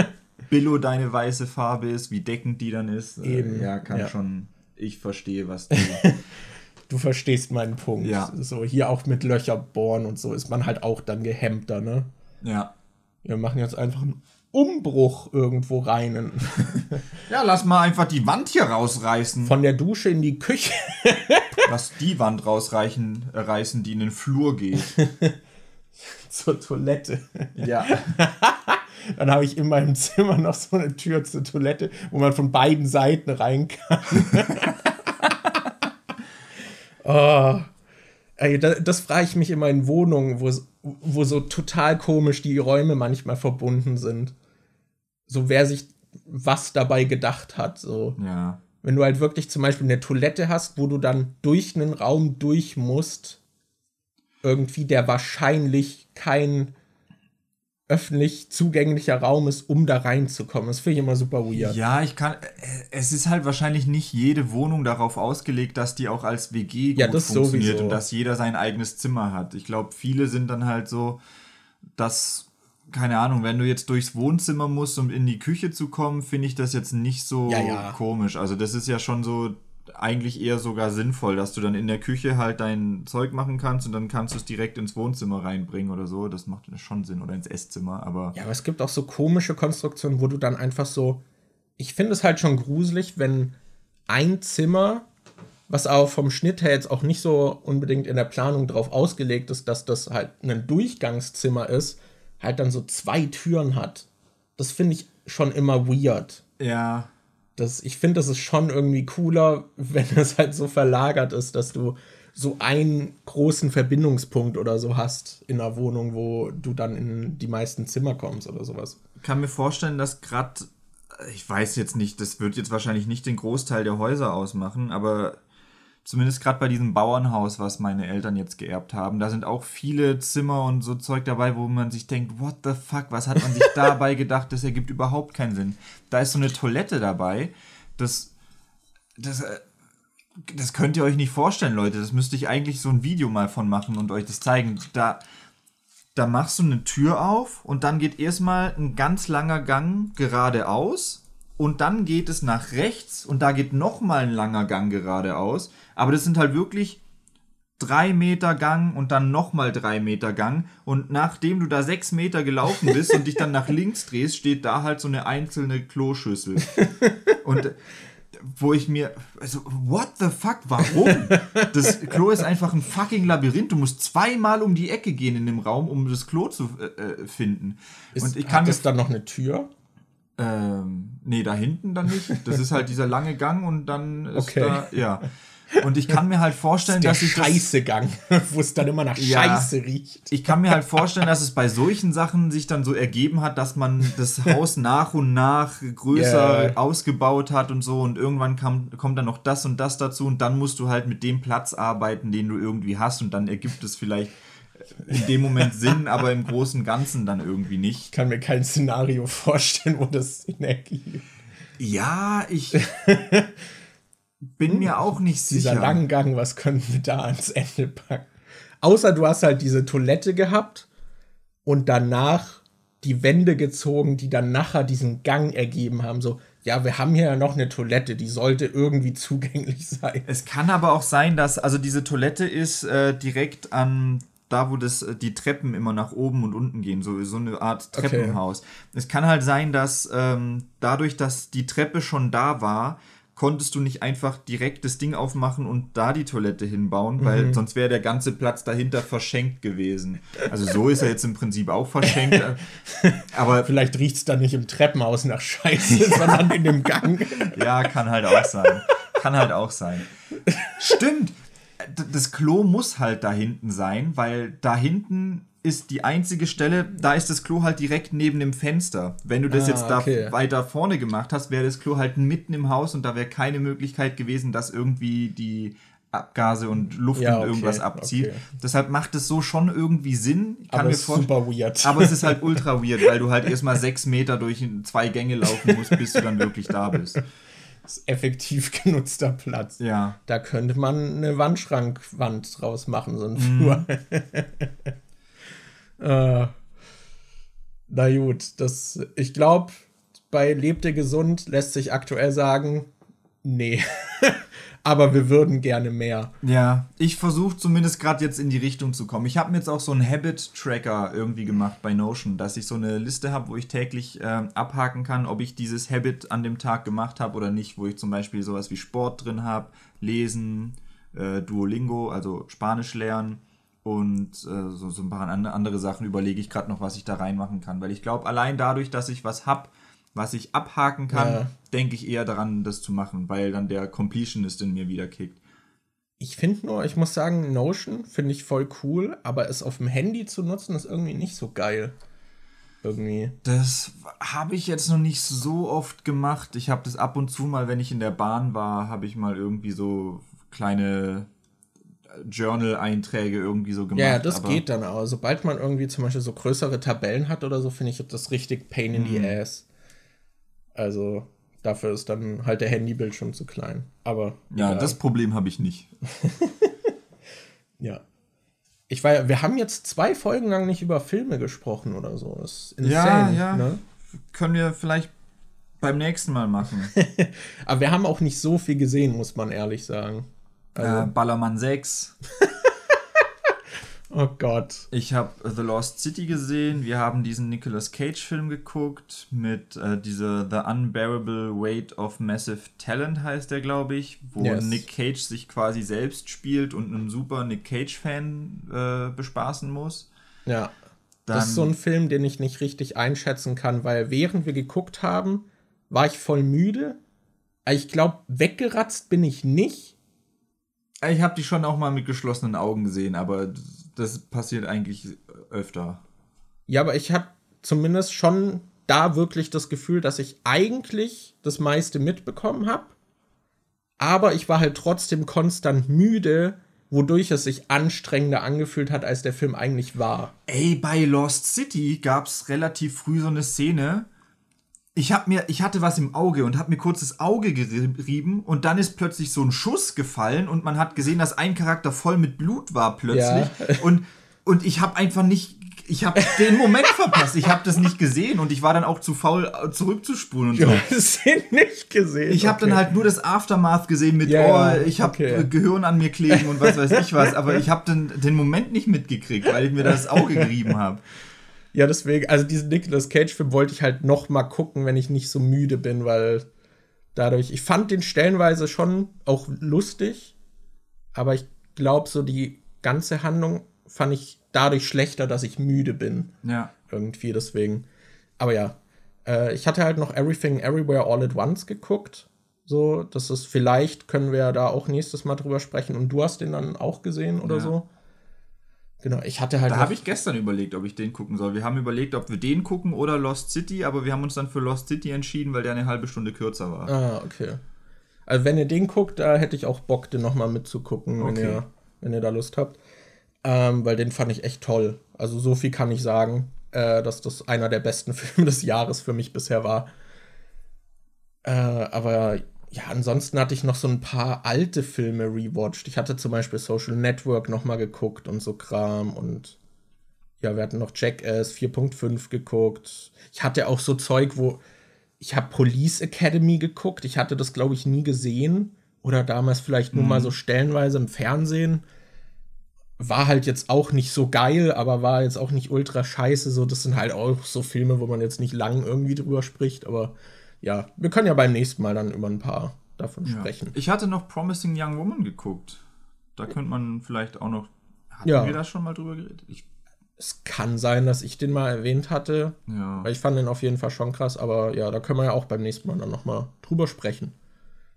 billo deine weiße Farbe ist, wie deckend die dann ist. Äh, Eben, Ja, kann ja. schon. Ich verstehe, was du. [LAUGHS] Du verstehst meinen Punkt. Ja. So hier auch mit Löcher bohren und so ist man halt auch dann gehemmter, ne? ja. Wir machen jetzt einfach einen Umbruch irgendwo rein. [LAUGHS] Ja, lass mal einfach die Wand hier rausreißen. Von der Dusche in die Küche. [LAUGHS] lass die Wand rausreichen, äh, reißen, die in den Flur geht. [LAUGHS] zur Toilette. Ja. Dann habe ich in meinem Zimmer noch so eine Tür zur Toilette, wo man von beiden Seiten rein kann. Oh. Ey, das, das frage ich mich immer in Wohnungen, wo, wo so total komisch die Räume manchmal verbunden sind. So wer sich was dabei gedacht hat. So. Ja. Wenn du halt wirklich zum Beispiel eine Toilette hast, wo du dann durch einen Raum durch musst, irgendwie der wahrscheinlich kein öffentlich zugänglicher Raum ist, um da reinzukommen. Das finde ich immer super weird. Ja, ich kann. äh, Es ist halt wahrscheinlich nicht jede Wohnung darauf ausgelegt, dass die auch als WG gut Ja, funktioniert sowieso. und dass jeder sein eigenes Zimmer hat. Ich glaube, viele sind dann halt so, dass, keine Ahnung, wenn du jetzt durchs Wohnzimmer musst, um in die Küche zu kommen, finde ich das jetzt nicht so Ja, ja. komisch. Also, das ist ja schon so eigentlich eher sogar sinnvoll, dass du dann in der Küche halt dein Zeug machen kannst und dann kannst du es direkt ins Wohnzimmer reinbringen oder so. Das macht schon Sinn. Oder ins Esszimmer, aber. Ja, aber es gibt auch so komische Konstruktionen, wo du dann einfach so. Ich finde es halt schon gruselig, wenn ein Zimmer, was auch vom Schnitt her jetzt auch nicht so unbedingt in der Planung drauf ausgelegt ist, dass das halt ein Durchgangszimmer ist, halt dann so zwei Türen hat. Das finde ich schon immer weird. Ja, Das, ich finde, das ist schon irgendwie cooler, [LAUGHS] wenn es halt so verlagert ist, dass du so einen großen Verbindungspunkt oder so hast in einer Wohnung, wo du dann in die meisten Zimmer kommst oder sowas. kann mir vorstellen, dass gerade, ich weiß jetzt nicht, das wird jetzt wahrscheinlich nicht den Großteil der Häuser ausmachen, aber zumindest gerade bei diesem Bauernhaus, was meine Eltern jetzt geerbt haben, da sind auch viele Zimmer und so Zeug dabei, wo man sich denkt, what the fuck, was hat man sich [LAUGHS] dabei gedacht, das ergibt überhaupt keinen Sinn. Da ist so eine Toilette dabei, das, das, äh, das könnt ihr euch nicht vorstellen, Leute, das müsste ich eigentlich so ein Video mal von machen und euch das zeigen. Da, da machst du eine Tür auf und dann geht erstmal ein ganz langer Gang geradeaus und dann geht es nach rechts und da geht nochmal ein langer Gang geradeaus. Aber das sind halt wirklich drei Meter Gang und dann nochmal drei Meter Gang. Und nachdem du da sechs Meter gelaufen [LAUGHS] bist und dich dann nach links drehst, steht da halt so eine einzelne Kloschüssel. Und wo ich mir, also, what the fuck, warum? Das Klo ist einfach ein fucking Labyrinth. Du musst zweimal um die Ecke gehen in dem Raum, um das Klo zu äh, äh, finden. Ist, und ich kann hat es dann noch eine Tür? ähm, nee, da hinten dann nicht. Das ist halt dieser lange Gang und dann ist Okay. da, ja. Und ich kann mir halt vorstellen, Der dass ich das, Scheißegang, [LAUGHS] wo es dann immer nach Ja. Scheiße riecht. ich kann mir halt vorstellen, dass es bei solchen Sachen sich dann so ergeben hat, dass man das [LAUGHS] Haus nach und nach größer Ja. ausgebaut hat und so und irgendwann kam, kommt dann noch das und das dazu und dann musst du halt mit dem Platz arbeiten, den du irgendwie hast und dann ergibt es vielleicht in dem Moment [LAUGHS] Sinn, aber im großen Ganzen dann irgendwie nicht. Ich kann mir kein Szenario vorstellen, wo das Sinn ergibt. Ja, ich bin mir auch nicht Dieser sicher. lange Gang, was können wir da ans Ende packen? Außer du hast halt diese Toilette gehabt und danach die Wände gezogen, die dann nachher diesen Gang ergeben haben. So, ja, wir haben hier ja noch eine Toilette, die sollte irgendwie [LAUGHS] zugänglich sein. Es kann aber auch sein, dass, also diese Toilette ist äh, direkt an da, wo das, äh, die Treppen immer nach oben und unten gehen, so, so eine Art Treppenhaus. Okay. Es kann halt sein, dass ähm, dadurch, dass die Treppe schon da war, konntest du nicht einfach direkt das Ding aufmachen und da die Toilette hinbauen, weil mhm. sonst wäre der ganze Platz dahinter verschenkt gewesen. Also so ist er jetzt im Prinzip auch verschenkt. aber [LAUGHS] vielleicht riecht es dann nicht im Treppenhaus nach Scheiße, [LAUGHS] sondern in dem Gang. Ja, kann halt auch sein. Kann halt auch sein. Stimmt. Das Klo muss halt da hinten sein, weil da hinten ist die einzige Stelle, da ist das Klo halt direkt neben dem Fenster. Wenn du das ah, jetzt da okay. weiter vorne gemacht hast, wäre das Klo halt mitten im Haus und da wäre keine Möglichkeit gewesen, dass irgendwie die Abgase und Luft ja, und irgendwas abzieht. Okay. Deshalb macht es so schon irgendwie Sinn. Ich aber es ist super weird. Aber es ist halt [LAUGHS] ultra weird, weil du halt erstmal sechs Meter durch zwei Gänge laufen musst, bis du dann wirklich da bist. Das ist effektiv [LAUGHS] genutzter Platz. Ja. Da könnte man eine Wandschrankwand draus machen, so ein Flur. Mm. [LAUGHS] Äh, na gut, das, ich glaube, bei Lebte gesund lässt sich aktuell sagen, nee. [LAUGHS] Aber wir würden gerne mehr. Ja, ich versuche zumindest gerade jetzt in die Richtung zu kommen. Ich habe mir jetzt auch so einen Habit-Tracker irgendwie gemacht bei Notion, dass ich so eine Liste habe, wo ich täglich äh, abhaken kann, ob ich dieses Habit an dem Tag gemacht habe oder nicht, wo ich zum Beispiel sowas wie Sport drin habe, Lesen, äh, Duolingo, also Spanisch lernen und äh, so, so ein paar andere Sachen überlege ich gerade noch, was ich da reinmachen kann. Weil ich glaube, allein dadurch, dass ich was habe, was ich abhaken kann, ja. denke ich eher daran, das zu machen, weil dann der Completionist in mir wieder kickt. Ich finde nur, ich muss sagen, Notion finde ich voll cool, aber es auf dem Handy zu nutzen, ist irgendwie nicht so geil. Irgendwie. Das habe ich jetzt noch nicht so oft gemacht. Ich habe das ab und zu mal, wenn ich in der Bahn war, habe ich mal irgendwie so kleine Journal-Einträge irgendwie so gemacht. Ja, das geht dann auch. Sobald man irgendwie zum Beispiel so größere Tabellen hat oder so, finde ich das richtig pain in the mhm. ass. Also dafür ist dann halt der Handybildschirm zu klein. Aber. Ja, egal. das Problem habe ich nicht. [LAUGHS] ja. Ich war, wir haben jetzt zwei Folgen lang nicht über Filme gesprochen oder so. Das ist insane, ja, ja. Ne? Können wir vielleicht beim nächsten Mal machen. [LAUGHS] Aber wir haben auch nicht so viel gesehen, muss man ehrlich sagen. Also. Äh, Ballermann 6. [LAUGHS] oh Gott. Ich habe The Lost City gesehen. Wir haben diesen Nicolas Cage-Film geguckt mit äh, dieser The Unbearable Weight of Massive Talent heißt der, glaube ich, wo yes. Nick Cage sich quasi selbst spielt und einen super Nick Cage-Fan äh, bespaßen muss. Ja. Dann, das ist so ein Film, den ich nicht richtig einschätzen kann, weil während wir geguckt haben, war ich voll müde. Ich glaube, weggeratzt bin ich nicht, ich habe die schon auch mal mit geschlossenen Augen gesehen, aber das passiert eigentlich öfter. Ja, aber ich habe zumindest schon da wirklich das Gefühl, dass ich eigentlich das meiste mitbekommen habe. Aber ich war halt trotzdem konstant müde, wodurch es sich anstrengender angefühlt hat, als der Film eigentlich war. Ey, bei Lost City gab es relativ früh so eine Szene, ich hab mir, ich hatte was im Auge und habe mir kurz das Auge gerieben und dann ist plötzlich so ein Schuss gefallen und man hat gesehen, dass ein Charakter voll mit Blut war plötzlich ja. und und ich habe einfach nicht, ich habe den Moment verpasst, ich habe das nicht gesehen und ich war dann auch zu faul zurückzuspulen und so. Du hast den nicht gesehen. Ich habe okay. dann halt nur das Aftermath gesehen mit, ja, oh, ich habe okay. Gehirn an mir kleben und was weiß ich was, aber ich habe den, den Moment nicht mitgekriegt, weil ich mir das Auge gerieben habe. Ja, deswegen, also diesen Nicolas Cage-Film wollte ich halt noch mal gucken, wenn ich nicht so müde bin, weil dadurch, ich fand den stellenweise schon auch lustig, aber ich glaube, so die ganze Handlung fand ich dadurch schlechter, dass ich müde bin. Ja. Irgendwie, deswegen. Aber ja, äh, ich hatte halt noch Everything Everywhere All at Once geguckt. So, das ist vielleicht, können wir da auch nächstes Mal drüber sprechen. Und du hast den dann auch gesehen oder ja. so? Genau, ich hatte halt. Da habe ich gestern überlegt, ob ich den gucken soll. Wir haben überlegt, ob wir den gucken oder Lost City, aber wir haben uns dann für Lost City entschieden, weil der eine halbe Stunde kürzer war. Ah, okay. Also wenn ihr den guckt, da hätte ich auch Bock, den nochmal mitzugucken, okay. wenn, ihr, wenn ihr da Lust habt. Ähm, weil den fand ich echt toll. Also so viel kann ich sagen, äh, dass das einer der besten [LAUGHS] Filme des Jahres für mich bisher war. Äh, aber ja, ansonsten hatte ich noch so ein paar alte Filme rewatcht. Ich hatte zum Beispiel Social Network noch mal geguckt und so Kram und ja, wir hatten noch Jackass 4.5 geguckt. Ich hatte auch so Zeug, wo ich habe Police Academy geguckt. Ich hatte das, glaube ich, nie gesehen. Oder damals vielleicht nur mhm. mal so stellenweise im Fernsehen. War halt jetzt auch nicht so geil, aber war jetzt auch nicht ultra scheiße. So, das sind halt auch so Filme, wo man jetzt nicht lang irgendwie drüber spricht. Aber ja, wir können ja beim nächsten Mal dann über ein paar davon ja. sprechen. Ich hatte noch Promising Young Woman geguckt. Da könnte man vielleicht auch noch. Hatten ja. wir da schon mal drüber geredet? Ich es kann sein, dass ich den mal erwähnt hatte. Ja. Weil ich fand den auf jeden Fall schon krass. Aber ja, da können wir ja auch beim nächsten Mal dann nochmal drüber sprechen.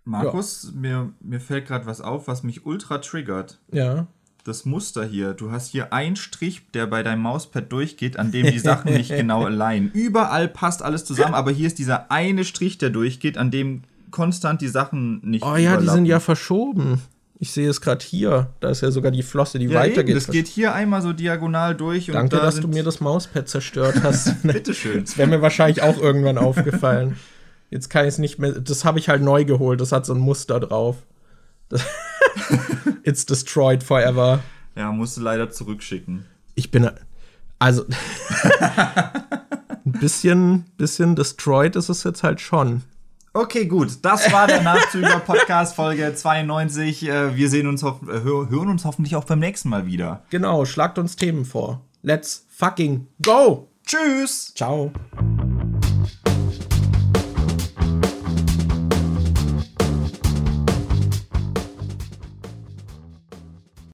Markus, ja. mir, mir fällt gerade was auf, was mich ultra triggert. Ja. Das Muster hier. Du hast hier einen Strich, der bei deinem Mauspad durchgeht, an dem die Sachen nicht [LAUGHS] genau allein. Überall passt alles zusammen, aber hier ist dieser eine Strich, der durchgeht, an dem konstant die Sachen nicht Oh ja, die sind ja verschoben. Ich sehe es gerade hier. Da ist ja sogar die Flosse, die ja, weitergeht. Das geht hier einmal so diagonal durch. Danke, da dass du mir das Mauspad zerstört hast. [LAUGHS] Bitteschön. Das wäre mir wahrscheinlich auch irgendwann aufgefallen. Jetzt kann ich es nicht mehr. Das habe ich halt neu geholt. Das hat so ein Muster drauf. [LAUGHS] It's destroyed forever. Ja, musst du leider zurückschicken. Ich bin. Also. [LAUGHS] ein bisschen, bisschen destroyed ist es jetzt halt schon. Okay, gut. Das war der Nachzüger Podcast Folge 92. Äh, wir sehen uns äh, hören uns hoffentlich auch beim nächsten Mal wieder. Genau, schlagt uns Themen vor. Let's fucking go. Tschüss. Ciao.